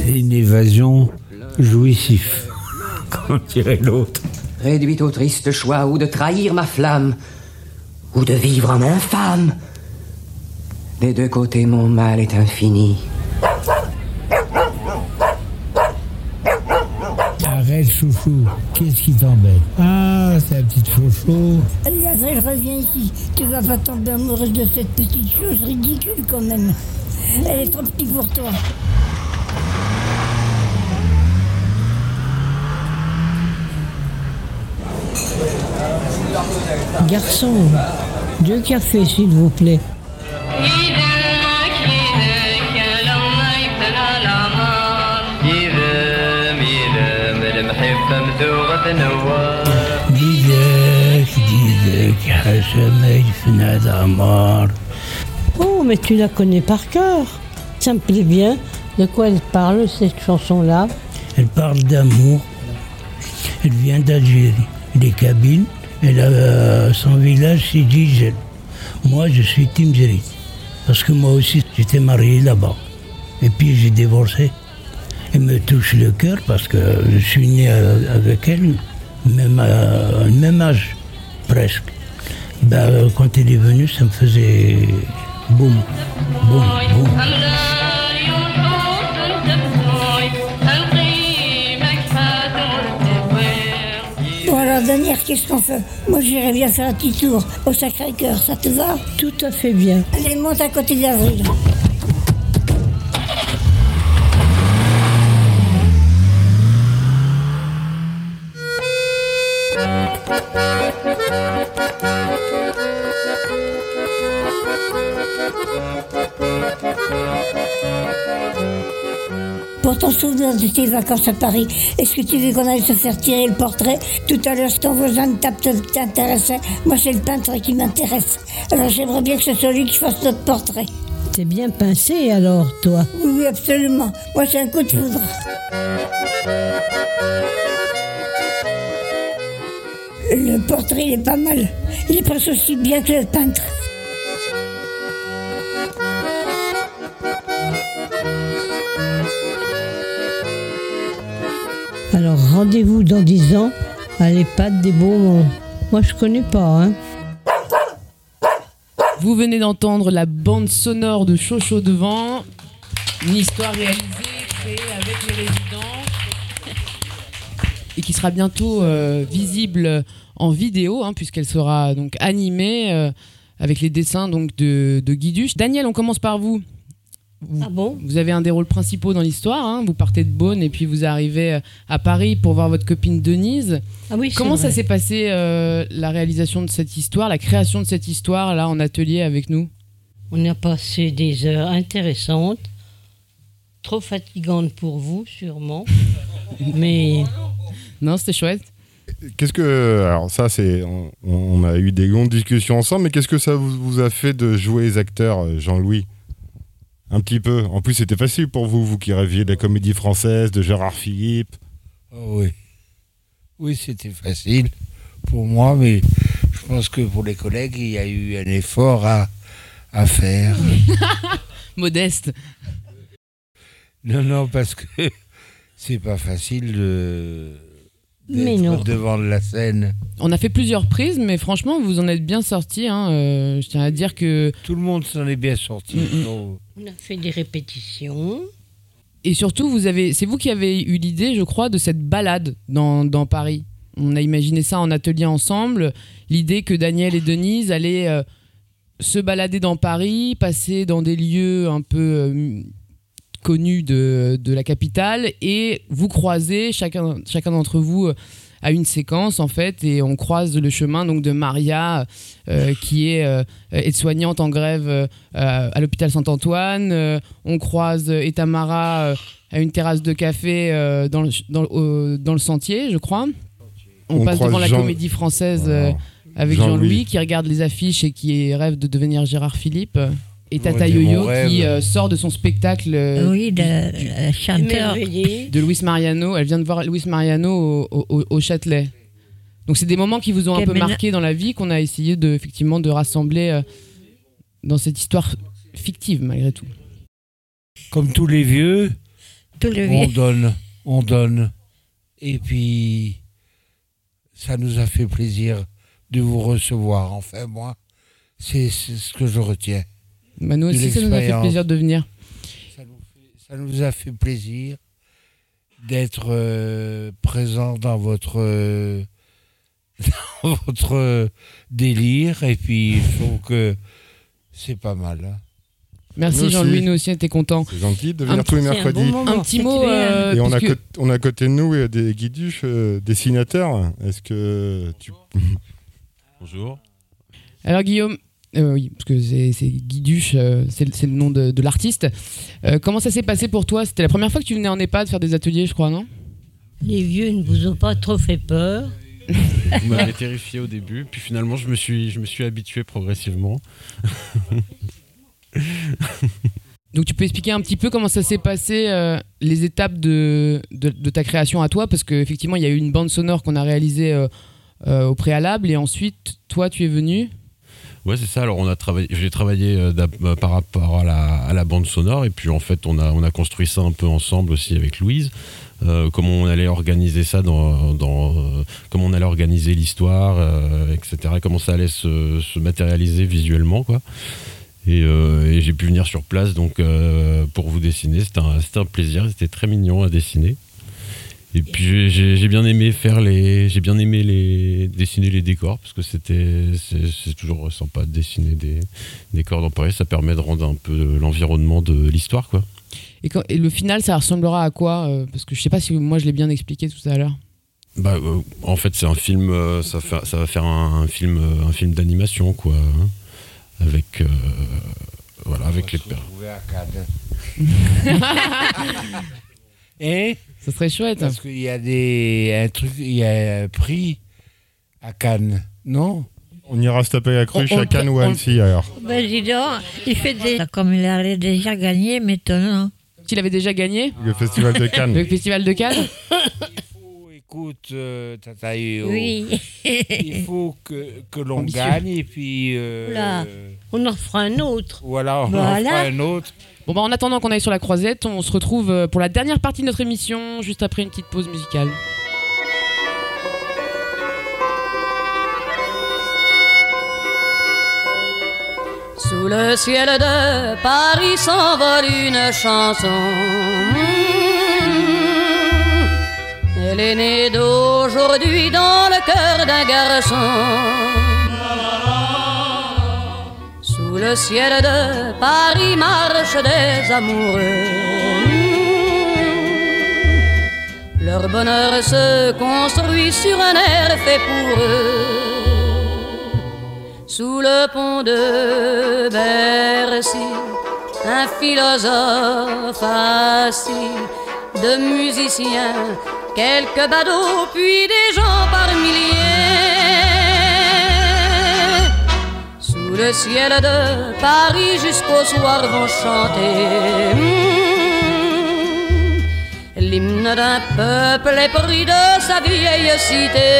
une évasion jouissive, comme dirait l'autre. Réduite au triste choix ou de trahir ma flamme, ou de vivre en infâme. Des deux côtés, mon mal est infini. Chouchou. Qu'est-ce qui t'embête? Ah, c'est la petite chouchou. Allez, reviens ici. Tu vas pas tomber amoureuse de cette petite chose ridicule quand même. Elle est trop petite pour toi. Garçon, deux cafés s'il vous plaît. Oh, mais tu la connais par cœur. Ça me plaît bien. De quoi elle parle, cette chanson-là? Elle parle d'amour. Elle vient d'Algérie. Elle est kabyle. Elle a euh, son village, c'est Djidjel. Moi, je suis Timzerit. Parce que moi aussi, j'étais marié là-bas. Et puis, j'ai divorcé. Elle me touche le cœur parce que je suis né avec elle, même à un même âge, presque. Ben, euh, quand elle est venue, ça me faisait boum, boum, boum. Bon alors, dernière, qu'est-ce qu'on fait Moi, j'irais bien faire un petit tour au Sacré-Cœur, ça te va? Tout à fait bien. Allez, monte à côté d'Avril. Pour ton souvenir de tes vacances à Paris, est-ce que tu veux qu'on aille se faire tirer le portrait Tout à l'heure, ton voisin de table te- t'intéressait. Moi, c'est le peintre qui m'intéresse. Alors, j'aimerais bien que ce soit lui qui fasse notre portrait. T'es bien pincé alors, toi. Oui, oui, absolument. Moi, c'est un coup de foudre. Le portrait, il est pas mal. Il est presque aussi bien que le peintre. Alors rendez-vous dans 10 ans à l'EHPAD des Beaumonts. Moi je connais pas, hein. Vous venez d'entendre la bande sonore de Chocho Devant, une histoire réalisée, créée avec les résidents et qui sera bientôt euh, visible en vidéo hein, puisqu'elle sera donc animée euh, avec les dessins donc de, de Guy Duche. Daniel, on commence par vous. Vous, Ah bon? vous avez un des rôles principaux dans l'histoire. hein. Vous partez de Beaune et puis vous arrivez euh, à Paris pour voir votre copine Denise. Ah oui, Comment ça s'est passé euh, la réalisation de cette histoire, la création de cette histoire là en atelier avec nous? On a passé des heures intéressantes, trop fatigantes pour vous sûrement, mais Non, c'était chouette. Qu'est-ce que. Alors, ça, c'est. On, on a eu des longues discussions ensemble, mais qu'est-ce que ça vous, vous a fait de jouer les acteurs, euh, Jean-Louis? Un petit peu. En plus, c'était facile pour vous, vous qui rêviez de la comédie française, de Gérard Philippe. Oh oui. Oui, c'était facile pour moi, mais je pense que pour les collègues, il y a eu un effort à, à faire. Modeste. Non, non, parce que c'est pas facile de Mais non. devant la scène. On a fait plusieurs prises, mais franchement, vous en êtes bien sortis. hein. Euh, je tiens à dire que. Tout le monde s'en est bien sorti. Oh. on a fait des répétitions. Et surtout, vous avez, c'est vous qui avez eu l'idée, je crois, de cette balade dans, dans Paris. On a imaginé ça en atelier ensemble. L'idée que Daniel et Denise allaient euh, se balader dans Paris, passer dans des lieux un peu euh, connus de, de la capitale et vous croiser, chacun, chacun d'entre vous. euh, à une séquence en fait et on croise le chemin donc de Maria euh, qui est euh, aide-soignante en grève euh, à l'hôpital Saint-Antoine Euh, on croise euh, Etamara euh, à une terrasse de café euh, dans, le, dans, le- au- dans le sentier je crois on, On passe devant la comédie française euh, avec Jean-Louis. Jean-Louis qui regarde les affiches et qui rêve de devenir Gérard Philippe et Tata mon Yo-Yo qui euh, sort de son spectacle euh, Oui, de, euh, chanteur. De Luis Mariano. Elle vient de voir Luis Mariano au, au- au Châtelet. Donc c'est des moments qui vous ont un peu marqué dans la vie qu'on a essayé de effectivement de rassembler euh, dans cette histoire fictive malgré tout. Comme tous les vieux, Tous les on vieux. donne, on donne. Et puis, ça nous a fait plaisir de vous recevoir. Enfin, moi, c'est ce que je retiens. Bah, nous aussi ça nous a fait plaisir de venir. Ça nous a fait plaisir d'être euh, présent dans votre, euh, dans votre euh, délire. Et puis, je trouve que c'est pas mal. hein. Merci Jean-Louis, aussi. nous aussi on était contents. C'est gentil de Un venir tous les petit- mercredis. Un petit mot. euh, Et on a, parce que- co- on a à côté de nous des guiduches, euh, dessinateurs. Est-ce que tu. Bonjour. Alors Guillaume, euh, oui, parce que c'est Guiduche, euh, c'est le- c'est le nom de, de l'artiste. Euh, comment ça s'est passé pour toi? C'était la première fois que tu venais en EHPAD faire des ateliers, je crois, non? Les vieux ne vous ont pas trop fait peur Vous m'avez terrifié au début, puis finalement je me suis, je me suis habitué progressivement. Donc tu peux expliquer un petit peu comment ça s'est passé, euh, les étapes de, de, de ta création à toi, parce qu'effectivement il y a eu une bande sonore qu'on a réalisée euh, euh, au préalable, et ensuite toi tu es venu. Ouais, c'est ça. Alors, on a travaillé, j'ai travaillé euh, euh, par rapport à la, bande sonore, et puis en fait, on a, on a construit ça un peu ensemble aussi avec Louise. Euh, comment on allait organiser ça, dans, dans, comment on allait organiser l'histoire, etc. Comment ça allait se, se matérialiser visuellement, quoi. Et, j'ai pu venir sur place donc pour vous dessiner. C'était un, un plaisir. C'était très mignon à dessiner. Et puis j'ai- bien aimé faire les, j'ai bien aimé les dessiner les décors parce que c'était, c'est toujours sympa de dessiner des décors dans Paris. Ça permet de rendre un peu l'environnement de l'histoire, quoi. Et, quand- et le final, ça ressemblera à quoi euh, Parce que je sais pas si moi je l'ai bien expliqué tout à l'heure. Bah, euh, en fait, c'est un film, euh, ça, fait- ça va faire un, un film, un film d'animation, quoi, hein, avec, euh, voilà, avec les pères. Et Ça serait chouette. Parce qu'il y a des un truc, il y a un prix à Cannes, non? On ira se taper la cruche On- on à Cannes ou à Annecy alors. Ben dis donc, il fait des... Comme il avait déjà gagné maintenant. Qu'il avait déjà gagné? Le festival de Cannes. Le festival de Cannes? Écoute, euh, Tata Yo, Oui. il faut que, que l'on gagne et puis... euh, Là, on en fera un autre. Voilà, on en fera un autre. Bon bah en attendant qu'on aille sur la croisette, on se retrouve euh, pour la dernière partie de notre émission, juste après une petite pause musicale. Sous le ciel de Paris s'envole une chanson. Elle est née d'aujourd'hui dans le cœur d'un garçon. Sous le ciel de Paris marchent des amoureux. Leur bonheur se construit sur un air fait pour eux. Sous le pont de Bercy, un philosophe assis, de musiciens, quelques badauds, puis des gens par milliers. Le ciel de Paris jusqu'au soir vont chanter hmm, l'hymne d'un peuple épris de sa vieille cité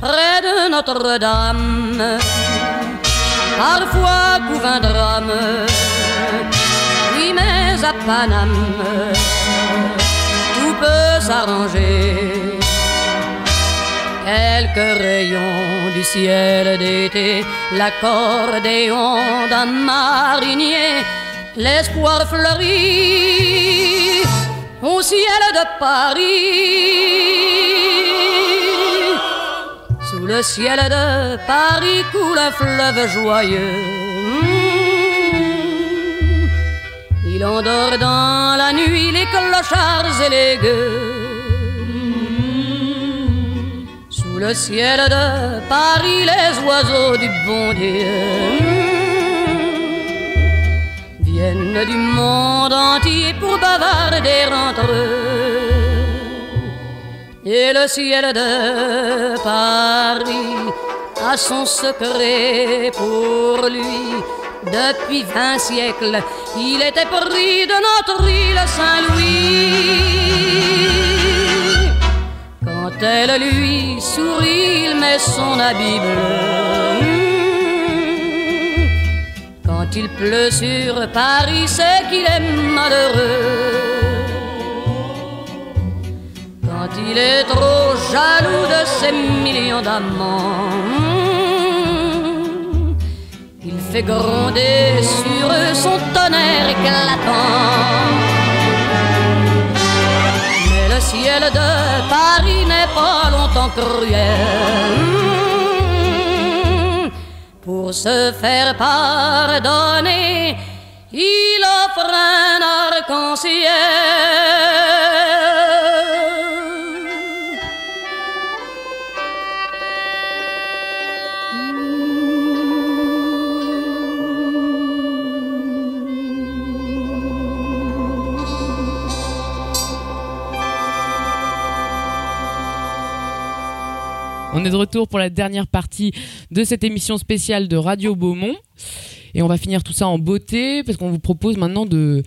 près de Notre-Dame. Parfois couvre un drame, oui, mais à Paname, tout peut s'arranger. Quelques rayons du ciel d'été, l'accordéon d'un marinier, l'espoir fleurit au ciel de Paris. Sous le ciel de Paris coule un fleuve joyeux. Il endort dans la nuit les clochards et les gueux. Le ciel de Paris, les oiseaux du bon Dieu viennent du monde entier pour bavarder entre eux. Et le ciel de Paris a son secret pour lui. Depuis vingt siècles, il était pris de notre île Saint-Louis. Quand elle lui sourit, il met son habit bleu. Quand il pleut sur Paris, c'est qu'il est malheureux. Quand il est trop jaloux de ses millions d'amants, il fait gronder sur eux son tonnerre éclatant. Ciel de Paris n'est pas longtemps cruel. Pour se faire pardonner, il offre un arc-en-ciel. On est de retour pour la dernière partie de cette émission spéciale de Radio Beaumont. Et on va finir tout ça en beauté parce qu'on vous propose maintenant de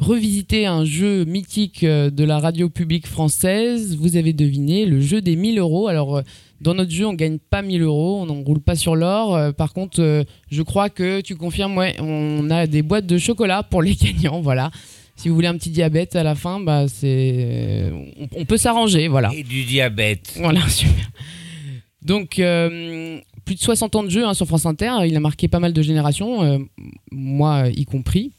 revisiter un jeu mythique euh, de la radio publique française. Vous avez deviné, le jeu des 1000 euros. Alors, euh, dans notre jeu, on gagne pas 1000 euros, on n'enroule pas sur l'or. Euh, Par contre, je crois que tu confirmes, ouais, on a des boîtes de chocolat pour les gagnants, voilà. Si vous voulez un petit diabète à la fin, bah c'est, on, on peut s'arranger, voilà. Et du diabète. Voilà, super. Donc, euh, plus de 60 ans de jeu hein, sur France Inter. Il a marqué pas mal de générations, euh, moi y compris.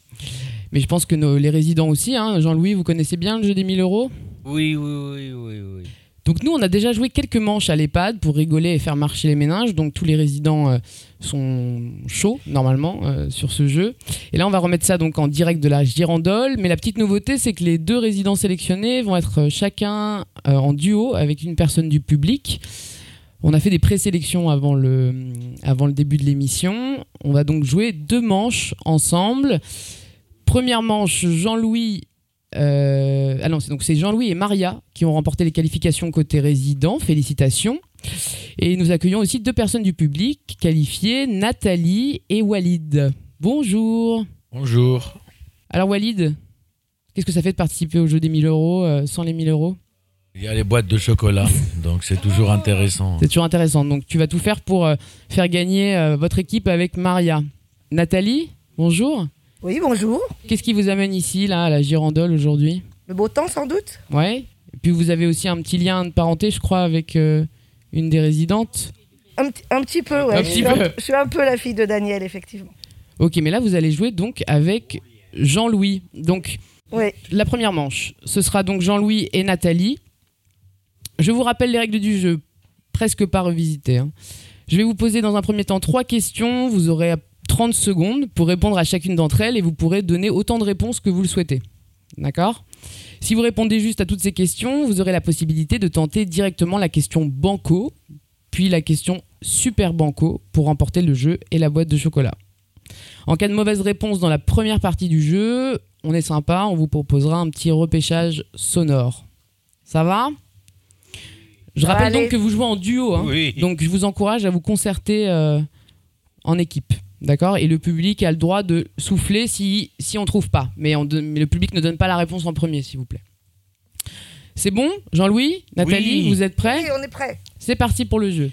Mais je pense que nos- les résidents aussi. hein. Jean-Louis, vous connaissez bien le jeu des 1000 euros? Oui, oui, oui, oui, oui. donc nous, on a déjà joué quelques manches à l'EHPAD pour rigoler et faire marcher les méninges. Donc tous les résidents euh, sont chauds normalement sur ce jeu. Et là, on va remettre ça donc en direct de la girandole. Mais la petite nouveauté, c'est que les deux résidents sélectionnés vont être chacun en duo avec une personne du public. On a fait des présélections avant le, avant le début de l'émission. On va donc jouer deux manches ensemble. Première manche, Jean-Louis. euh, ah non, c'est donc c'est Jean-Louis et Maria qui ont remporté les qualifications côté résident. Félicitations. Et nous accueillons aussi deux personnes du public qualifiées, Nathalie et Walid. Bonjour. Bonjour. Alors Walid, qu'est-ce que ça fait de participer au jeu des 1000 euros euh, sans les 1000 euros? Il y a les boîtes de chocolat, donc c'est toujours intéressant. C'est toujours intéressant. Donc tu vas tout faire pour euh, faire gagner euh, votre équipe avec Maria. Nathalie, bonjour. Oui, bonjour. Qu'est-ce qui vous amène ici, là, à la Girandole aujourd'hui? Le beau temps, sans doute Ouais. Et puis vous avez aussi un petit lien de parenté, je crois, avec euh, une des résidentes? un, petit- un petit peu, ouais. Un je, petit suis peu. Un, je suis un peu la fille de Daniel, effectivement. Ok, mais là vous allez jouer donc avec Jean-Louis. Donc Oui. la première manche, ce sera donc Jean-Louis et Nathalie. Je vous rappelle les règles du jeu, presque pas revisitées. hein. Je vais vous poser dans un premier temps trois questions. Vous aurez 30 secondes pour répondre à chacune d'entre elles et vous pourrez donner autant de réponses que vous le souhaitez. D'accord? Si vous répondez juste à toutes ces questions, vous aurez la possibilité de tenter directement la question banco, puis la question super banco pour remporter le jeu et la boîte de chocolat. En cas de mauvaise réponse dans la première partie du jeu, on est sympa, on vous proposera un petit repêchage sonore. Ça va? Je rappelle donc que vous jouez en duo, hein. Oui. donc je vous encourage à vous concerter euh, en équipe. D'accord? Et le public a le droit de souffler si, si on trouve pas. Mais, on donne- mais le public ne donne pas la réponse en premier, s'il vous plaît. C'est bon? Jean-Louis? Nathalie, Oui. vous êtes prêts? Oui, on est prêt. c'est parti pour le jeu.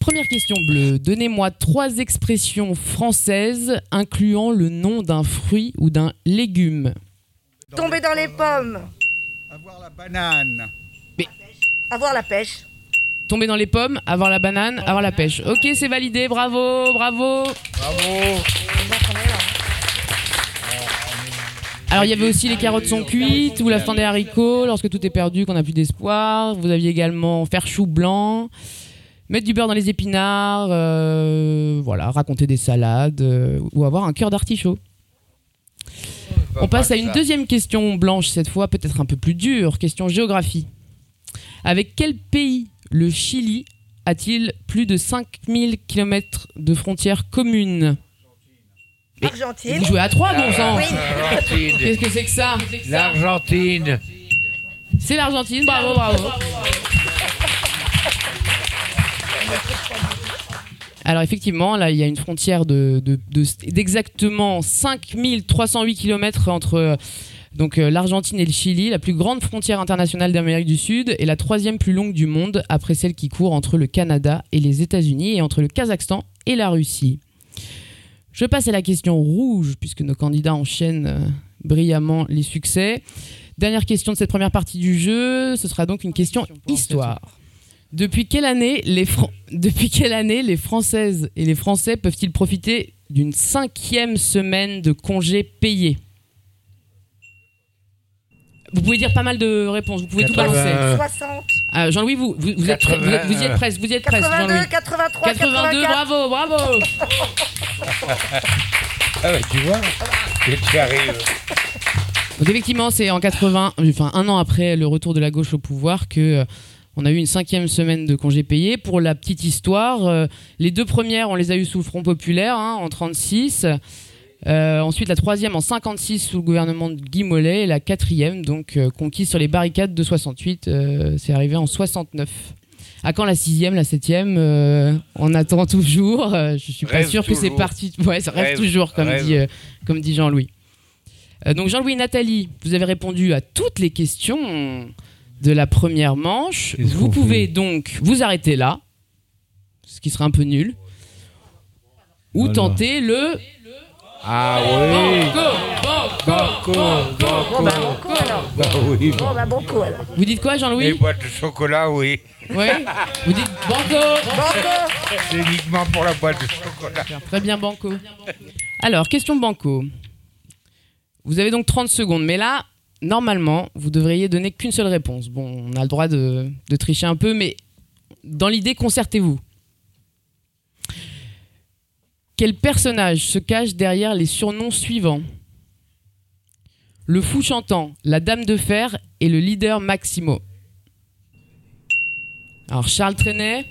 Première question bleue. Donnez-moi trois expressions françaises incluant le nom d'un fruit ou d'un légume. Tomber dans les pommes. Avoir la banane. Avoir la pêche. Tomber dans les pommes, avoir la banane, avoir la pêche. Ok, c'est validé. Bravo, bravo. Bravo. Alors il y avait aussi les carottes sont cuites ou la fin des haricots, lorsque tout est perdu, qu'on n'a plus d'espoir. Vous aviez également faire chou blanc, mettre du beurre dans les épinards, euh, voilà, raconter des salades euh, ou avoir un cœur d'artichaut. On passe à une deuxième question blanche cette fois, peut-être un peu plus dure, question géographie. Avec quel pays le Chili a-t-il plus de 5000 km de frontières communes Argentine. Vous jouez à trois, bon sang Oui. L'Argentine. Qu'est-ce que c'est que ça L'Argentine. C'est l'Argentine, bravo, bravo. Alors effectivement, là, il y a une frontière de, de- de- d'exactement 5308 km entre Donc euh, l'Argentine et le Chili, la plus grande frontière internationale d'Amérique du Sud et la troisième plus longue du monde après celle qui court entre le Canada et les États-Unis et entre le Kazakhstan et la Russie. Je passe à la question rouge puisque nos candidats enchaînent euh, brillamment les succès. Dernière question de cette première partie du jeu, ce sera donc une question histoire. Depuis quelle année les, Fran- Depuis quelle année les Françaises et les Français peuvent-ils profiter d'une cinquième semaine de congés payés? Vous pouvez dire pas mal de réponses, vous pouvez tout 80. balancer. 60. Ah, Jean-Louis, vous, vous, vous êtes vous, êtes- vous y êtes presque, vous y êtes presque, 82, Jean-Louis. 83, 82, 84. bravo, bravo Ah ouais, tu vois, et tu arrives. Donc effectivement, c'est en 80, enfin un an après le retour de la gauche au pouvoir que euh, on a eu une cinquième semaine de congés payés. Pour la petite histoire, euh, les deux premières, on les a eues sous le Front populaire hein, en 36. Euh, ensuite, la troisième en 56 sous le gouvernement de Guy Mollet. Et la quatrième, donc euh, conquise sur les barricades de 68, euh, c'est arrivé en 69. À quand la sixième, la septième On attend toujours. Je suis pas Rêve sûr que c'est parti. Ouais, ça rêve, Rêve, toujours, comme rêve. dit, comme dit Jean-Louis. Donc Jean-Louis et Nathalie, vous avez répondu à toutes les questions de la première manche. Vous pouvez donc vous arrêter là, ce qui serait un peu nul, ou Voilà. tenter le Ah oui. Banco, banco, Bon, bah, bon coup alors. Bah oui. Bon, bah, bon coup alors. Vous dites quoi, Les Jean-Louis boîtes de chocolat, oui. Oui. Vous dites banco. C'est uniquement pour la boîte de chocolat. Très bien, Banco. Alors, question Banco. Vous avez donc 30 secondes, mais là, normalement, vous devriez donner qu'une seule réponse. Bon, on a le droit de, de tricher un peu, mais dans l'idée, concertez-vous. Quel personnage se cache derrière les surnoms suivants Le fou chantant, la dame de fer et le leader Maximo. Alors, Charles Trenet,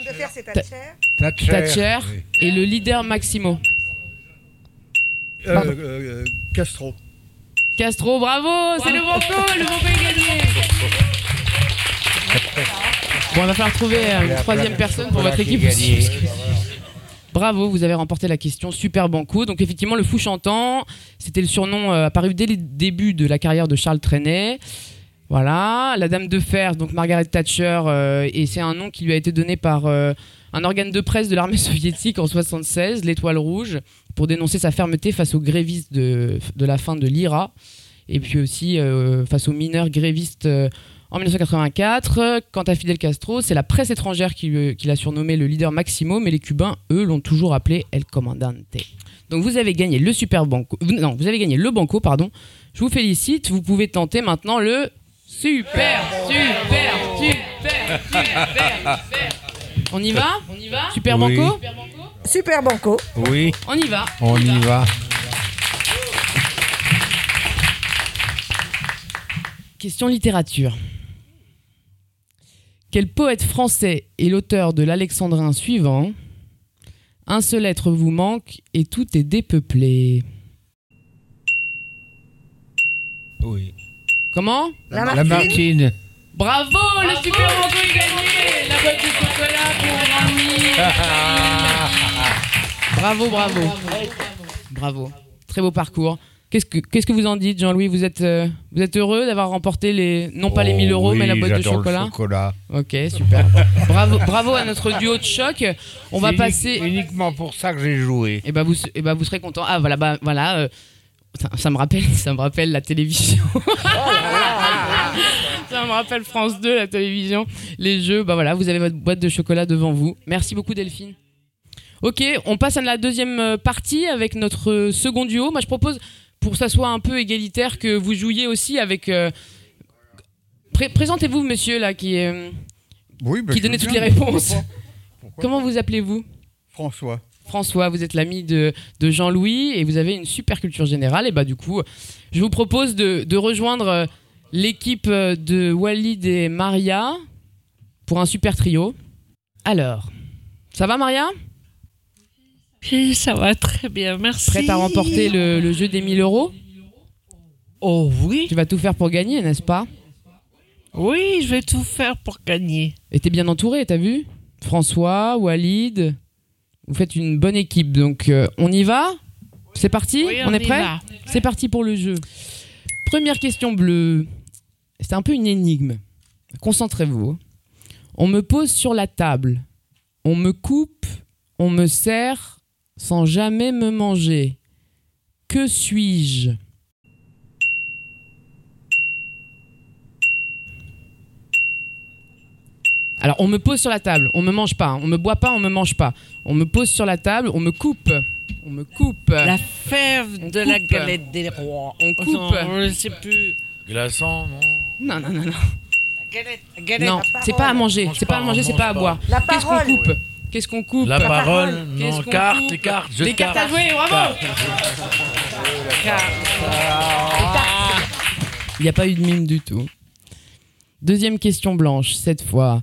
De faire c'est Thatcher. Thatcher. Thatcher et le leader Maximo. Euh, euh, Castro. Castro, bravo, c'est le banco, le banco est gagné. Bon, on va falloir trouver euh, une troisième personne pour votre qui équipe est aussi. gagnée. Bravo, vous avez remporté la question Super Banco. Donc effectivement, le fou chantant, c'était le surnom euh, apparu dès les débuts de la carrière de Charles Trenet. Voilà, la Dame de Fer, donc Margaret Thatcher, euh, et c'est un nom qui lui a été donné par euh, un organe de presse de l'armée soviétique en 76, l'Étoile Rouge, pour dénoncer sa fermeté face aux grévistes de, la fin de l'IRA, et puis aussi face aux mineurs grévistes en 1984. Quant à Fidel Castro, c'est la presse étrangère qui, le- qui l'a surnommé le leader Maximo, mais les Cubains, eux, l'ont toujours appelé El Comandante. Donc vous avez gagné le Super Banco, non, vous avez gagné le Banco, pardon. Je vous félicite. Vous pouvez tenter maintenant le Super, super, super, super, super. On y va? On y va? Super Oui. Banco? Super Banco. Oui, On y va. on y va. Question littérature. Quel poète français est l'auteur de l'Alexandrin suivant? Un seul être vous manque et tout est dépeuplé. Oui. Comment? La La Martine. Bravo, le super banco est gagné La boîte de chocolat pour Jean-Louis Bravo, bravo. Bravo. Très beau parcours. Qu'est-ce que, qu'est-ce que vous en dites, Jean-Louis vous êtes, euh, vous êtes heureux d'avoir remporté les, non pas les 1000 euros, Oh oui, mais la boîte de j'adore le chocolat chocolat. Ok, super. bravo, bravo à notre duo de choc. On va passer. uni- uniquement pour ça que j'ai joué. Et bah vous, et bah vous serez content. Ah voilà, bah voilà. euh, ça, ça me rappelle, ça me rappelle la télévision. ça me rappelle France 2, la télévision, les jeux. Bah voilà, vous avez votre boîte de chocolat devant vous. Merci beaucoup Delphine. Ok, on passe à la deuxième euh, partie avec notre second duo. Moi je propose, pour que ça soit un peu égalitaire, que vous jouiez aussi avec. euh, pré- Présentez-vous, monsieur là, qui euh, Oui, bah, qui donnait toutes les réponses. pourquoi. Comment vous appelez-vous? François. François, vous êtes l'ami de, de Jean-Louis et vous avez une super culture générale. Et bah du coup, je vous propose de, de rejoindre euh, l'équipe de Walid et Maria pour un super trio. Alors, ça va Maria? Ça va très bien, merci. Prête à remporter le, le jeu des 1000 euros Oh oui. Tu vas tout faire pour gagner, n'est-ce pas? Oui, je vais tout faire pour gagner. Et t'es bien entouré, t'as vu? François, Walid, vous faites une bonne équipe. Donc euh, on y va? C'est parti? Oui, on, on est prêt? C'est parti pour le jeu. Première question bleue. C'est un peu une énigme. Concentrez-vous. On me pose sur la table. On me coupe. On me sert sans jamais me manger. Que suis-je? Alors, on me pose sur la table, on me mange pas, hein. on me boit pas, on me mange pas. On me pose sur la table, on me coupe. On me coupe. La fève On de la galette des rois. On coupe. Attends, je sais plus. Glaçon, non? Non, non, non, non. Galette, galette, Non, la c'est pas à manger, mange c'est pas à manger, on c'est pas à boire. La Qu'est-ce qu'on coupe? Qu'est-ce qu'on coupe La parole, non, qu'on carte, coupe les cartes, Les cartes à jouer, bravo Il n'y a pas eu de mime du tout. Deuxième question blanche, cette fois.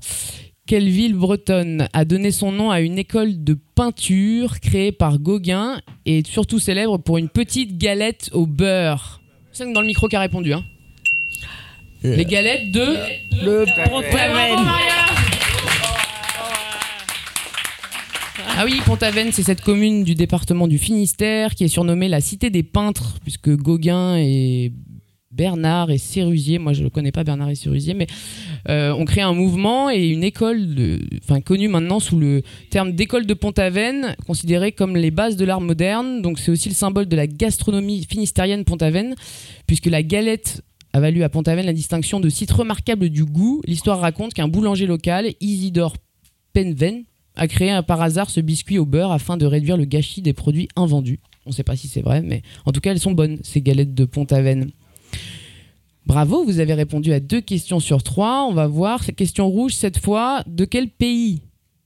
Quelle ville bretonne a donné son nom à une école de peinture créée par Gauguin et surtout célèbre pour une petite galette au beurre? C'est dans le micro qui a répondu. Hein. Les galettes de... Le bravo, Ah oui, Pont-Aven, c'est cette commune du département du Finistère qui est surnommée la cité des peintres, puisque Gauguin et Bernard et Sérusier, moi je ne connais pas Bernard et Sérusier, mais euh, ont créé un mouvement et une école, enfin connue maintenant sous le terme d'école de Pont-Aven, considérée comme les bases de l'art moderne. Donc c'est aussi le symbole de la gastronomie finistérienne Pont-Aven, puisque la galette a valu à Pont-Aven la distinction de site remarquable du goût. L'histoire raconte qu'un boulanger local, Isidore Penven, a créé par hasard ce biscuit au beurre afin de réduire le gâchis des produits invendus. On ne sait pas si c'est vrai, mais en tout cas, elles sont bonnes, ces galettes de Pont-Aven. Bravo, vous avez répondu à deux questions sur trois. On va voir. Cette question rouge, cette fois, de quel pays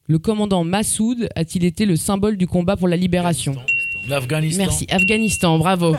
le commandant Massoud a-t-il été le symbole du combat pour la libération? L'Afghanistan. Merci. Afghanistan, bravo.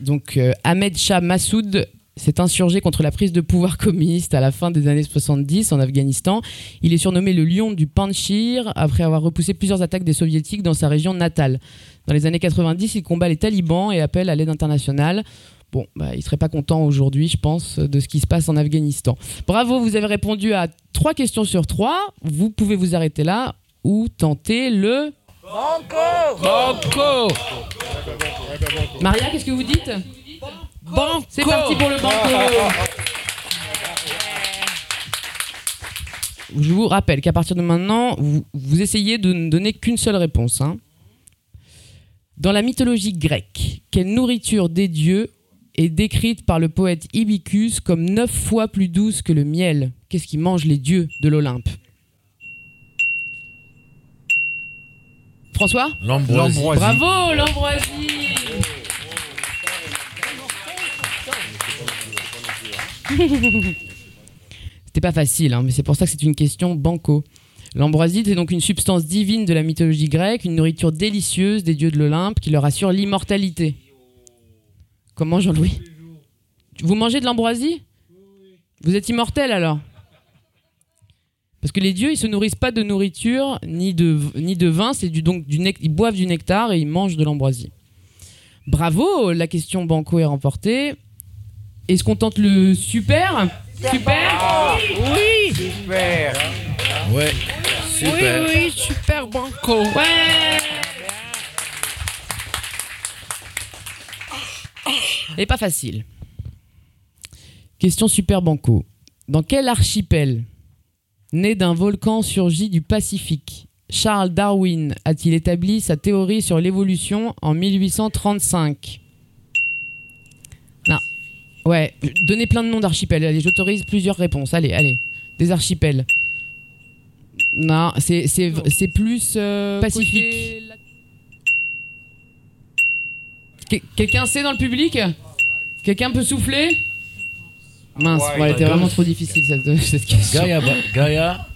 Donc euh, Ahmed Shah Massoud s'est insurgé contre la prise de pouvoir communiste à la fin des années 70 en Afghanistan. Il est surnommé le lion du Panchir après avoir repoussé plusieurs attaques des soviétiques dans sa région natale. Dans les années 90, il combat les talibans et appelle à l'aide internationale. Bon, bah, il serait pas content aujourd'hui, je pense, de ce qui se passe en Afghanistan. Bravo, vous avez répondu à trois questions sur trois. Vous pouvez vous arrêter là ou tenter le... Banco Maria, qu'est-ce que vous dites? Banco C'est parti pour le banco Je vous rappelle qu'à partir de maintenant, vous, vous essayez de ne donner qu'une seule réponse. hein. Dans la mythologie grecque, quelle nourriture des dieux est décrite par le poète Ibicus comme neuf fois plus douce que le miel? Qu'est-ce qui mangent les dieux de l'Olympe? François? L'ambroisie. Bravo, l'ambroisie C'était pas facile, hein, mais c'est pour ça que c'est une question banco. L'ambroisie, c'est donc une substance divine de la mythologie grecque, une nourriture délicieuse des dieux de l'Olympe qui leur assure l'immortalité. Comment, Jean-Louis? Vous mangez de l'ambroisie? Vous êtes immortel alors? Parce que les dieux, ils se nourrissent pas de nourriture ni de, ni de vin, c'est du, donc du ils boivent du nectar et ils mangent de l'ambroisie. Bravo, la question banco est remportée. Est-ce qu'on tente le super Super Oui Super Ouais, super. Oui, oui, super banco. Ouais Et pas facile. Question super banco. Dans quel archipel, né d'un volcan surgi du Pacifique, Charles Darwin a-t-il établi sa théorie sur l'évolution en 1835 Non. Ouais, donnez plein de noms d'archipels. Allez, j'autorise plusieurs réponses. Allez, allez. Des archipels. Non, c'est c'est- c'est plus euh, pacifique. Que- Quelqu'un sait dans le public? Quelqu'un peut souffler? Mince, bon, elle était vraiment trop difficile cette, cette question. Gaïa, Ba- Gaïa,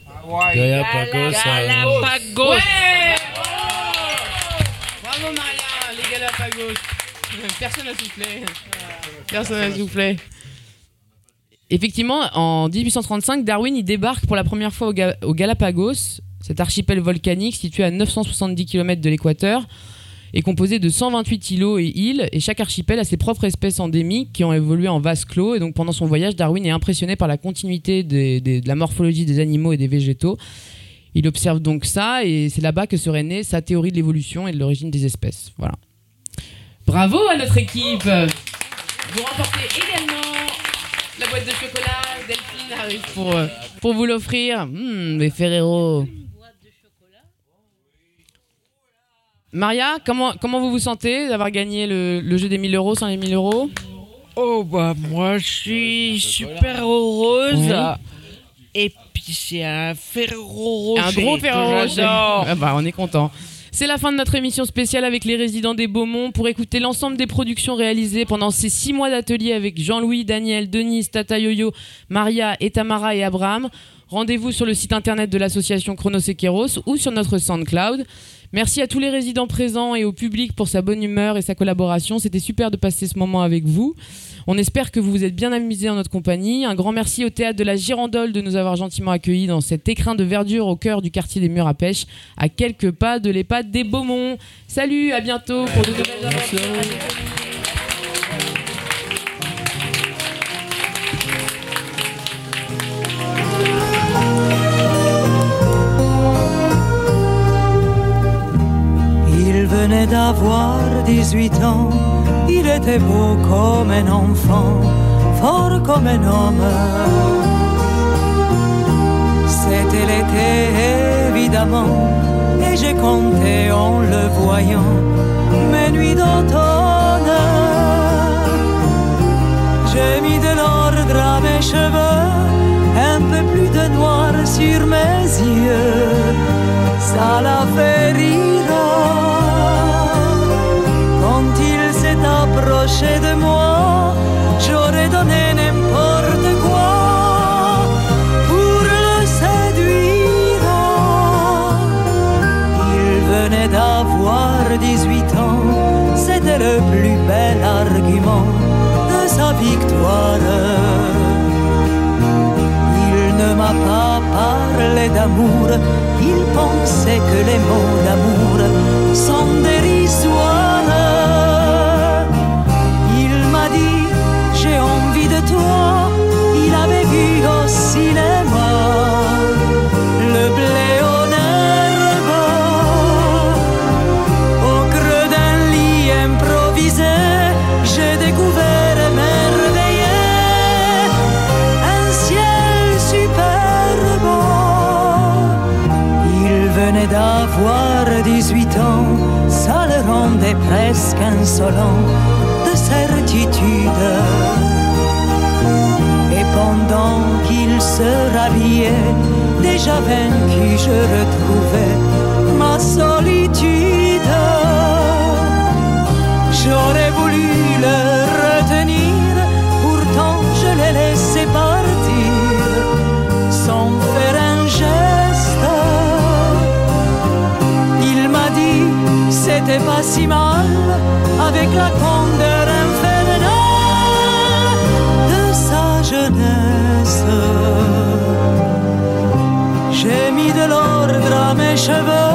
Gaïa Pagos. Galapagos. Ouais Bravo Maria, les Galapagos. Personne n'a soufflé. Personne n'a soufflé. Effectivement, en 1835, Darwin débarque pour la première fois au, Ga- au Galapagos, cet archipel volcanique situé à 970 km de l'équateur, est composé de 128 îlots et îles, et chaque archipel a ses propres espèces endémiques qui ont évolué en vase clos. Et donc pendant son voyage, Darwin est impressionné par la continuité de la morphologie des animaux et des végétaux. Il observe donc ça et c'est là-bas que serait née sa théorie de l'évolution et de l'origine des espèces. Voilà. Bravo à notre équipe Vous remportez également la boîte de chocolat. Delphine arrive pour, euh, pour vous l'offrir. Hum, les Ferrero. Maria, comment, comment vous vous sentez d'avoir gagné le, le jeu des 1000 euros sans les 1000 euros? Oh bah moi je suis super heureuse. Et puis c'est un Ferrero Rocher. Un gros Ferrero Rocher. Ah bah, on est content. C'est la fin de notre émission spéciale avec les résidents des Beaumont. Pour écouter l'ensemble des productions réalisées pendant ces six mois d'atelier avec Jean-Louis, Daniel, Denise, Tata Yoyo, Maria, et Tamara et Abraham, rendez-vous sur le site internet de l'association Chronosequeros ou sur notre SoundCloud. Merci à tous les résidents présents et au public pour sa bonne humeur et sa collaboration. C'était super de passer ce moment avec vous. On espère que vous vous êtes bien amusés en notre compagnie. Un grand merci au théâtre de la Girandole de nous avoir gentiment accueillis dans cet écrin de verdure au cœur du quartier des Murs à Pêche, à quelques pas de l'EHPAD des Beaumont. Salut, à bientôt pour de nouvelles aventures. Venait d'avoir 18 ans, il était beau comme un enfant, fort comme un homme. C'était l'été évidemment, et j'ai compté en le voyant mes nuits d'automne. J'ai mis de l'ordre à mes cheveux, un peu plus de noir sur mes yeux, ça l'a fait rire. Il pensait que les mots d'amour sont dérisoires. Presque insolent de certitude. Et pendant qu'il se rhabillait, déjà vaincu, je retrouvais ma solitude. J'aurais voulu le retenir, pourtant je l'ai laissé partir sans faire un geste. Il m'a dit, c'était pas si mal avec la candeur infernale de sa jeunesse. J'ai mis de l'ordre à mes cheveux,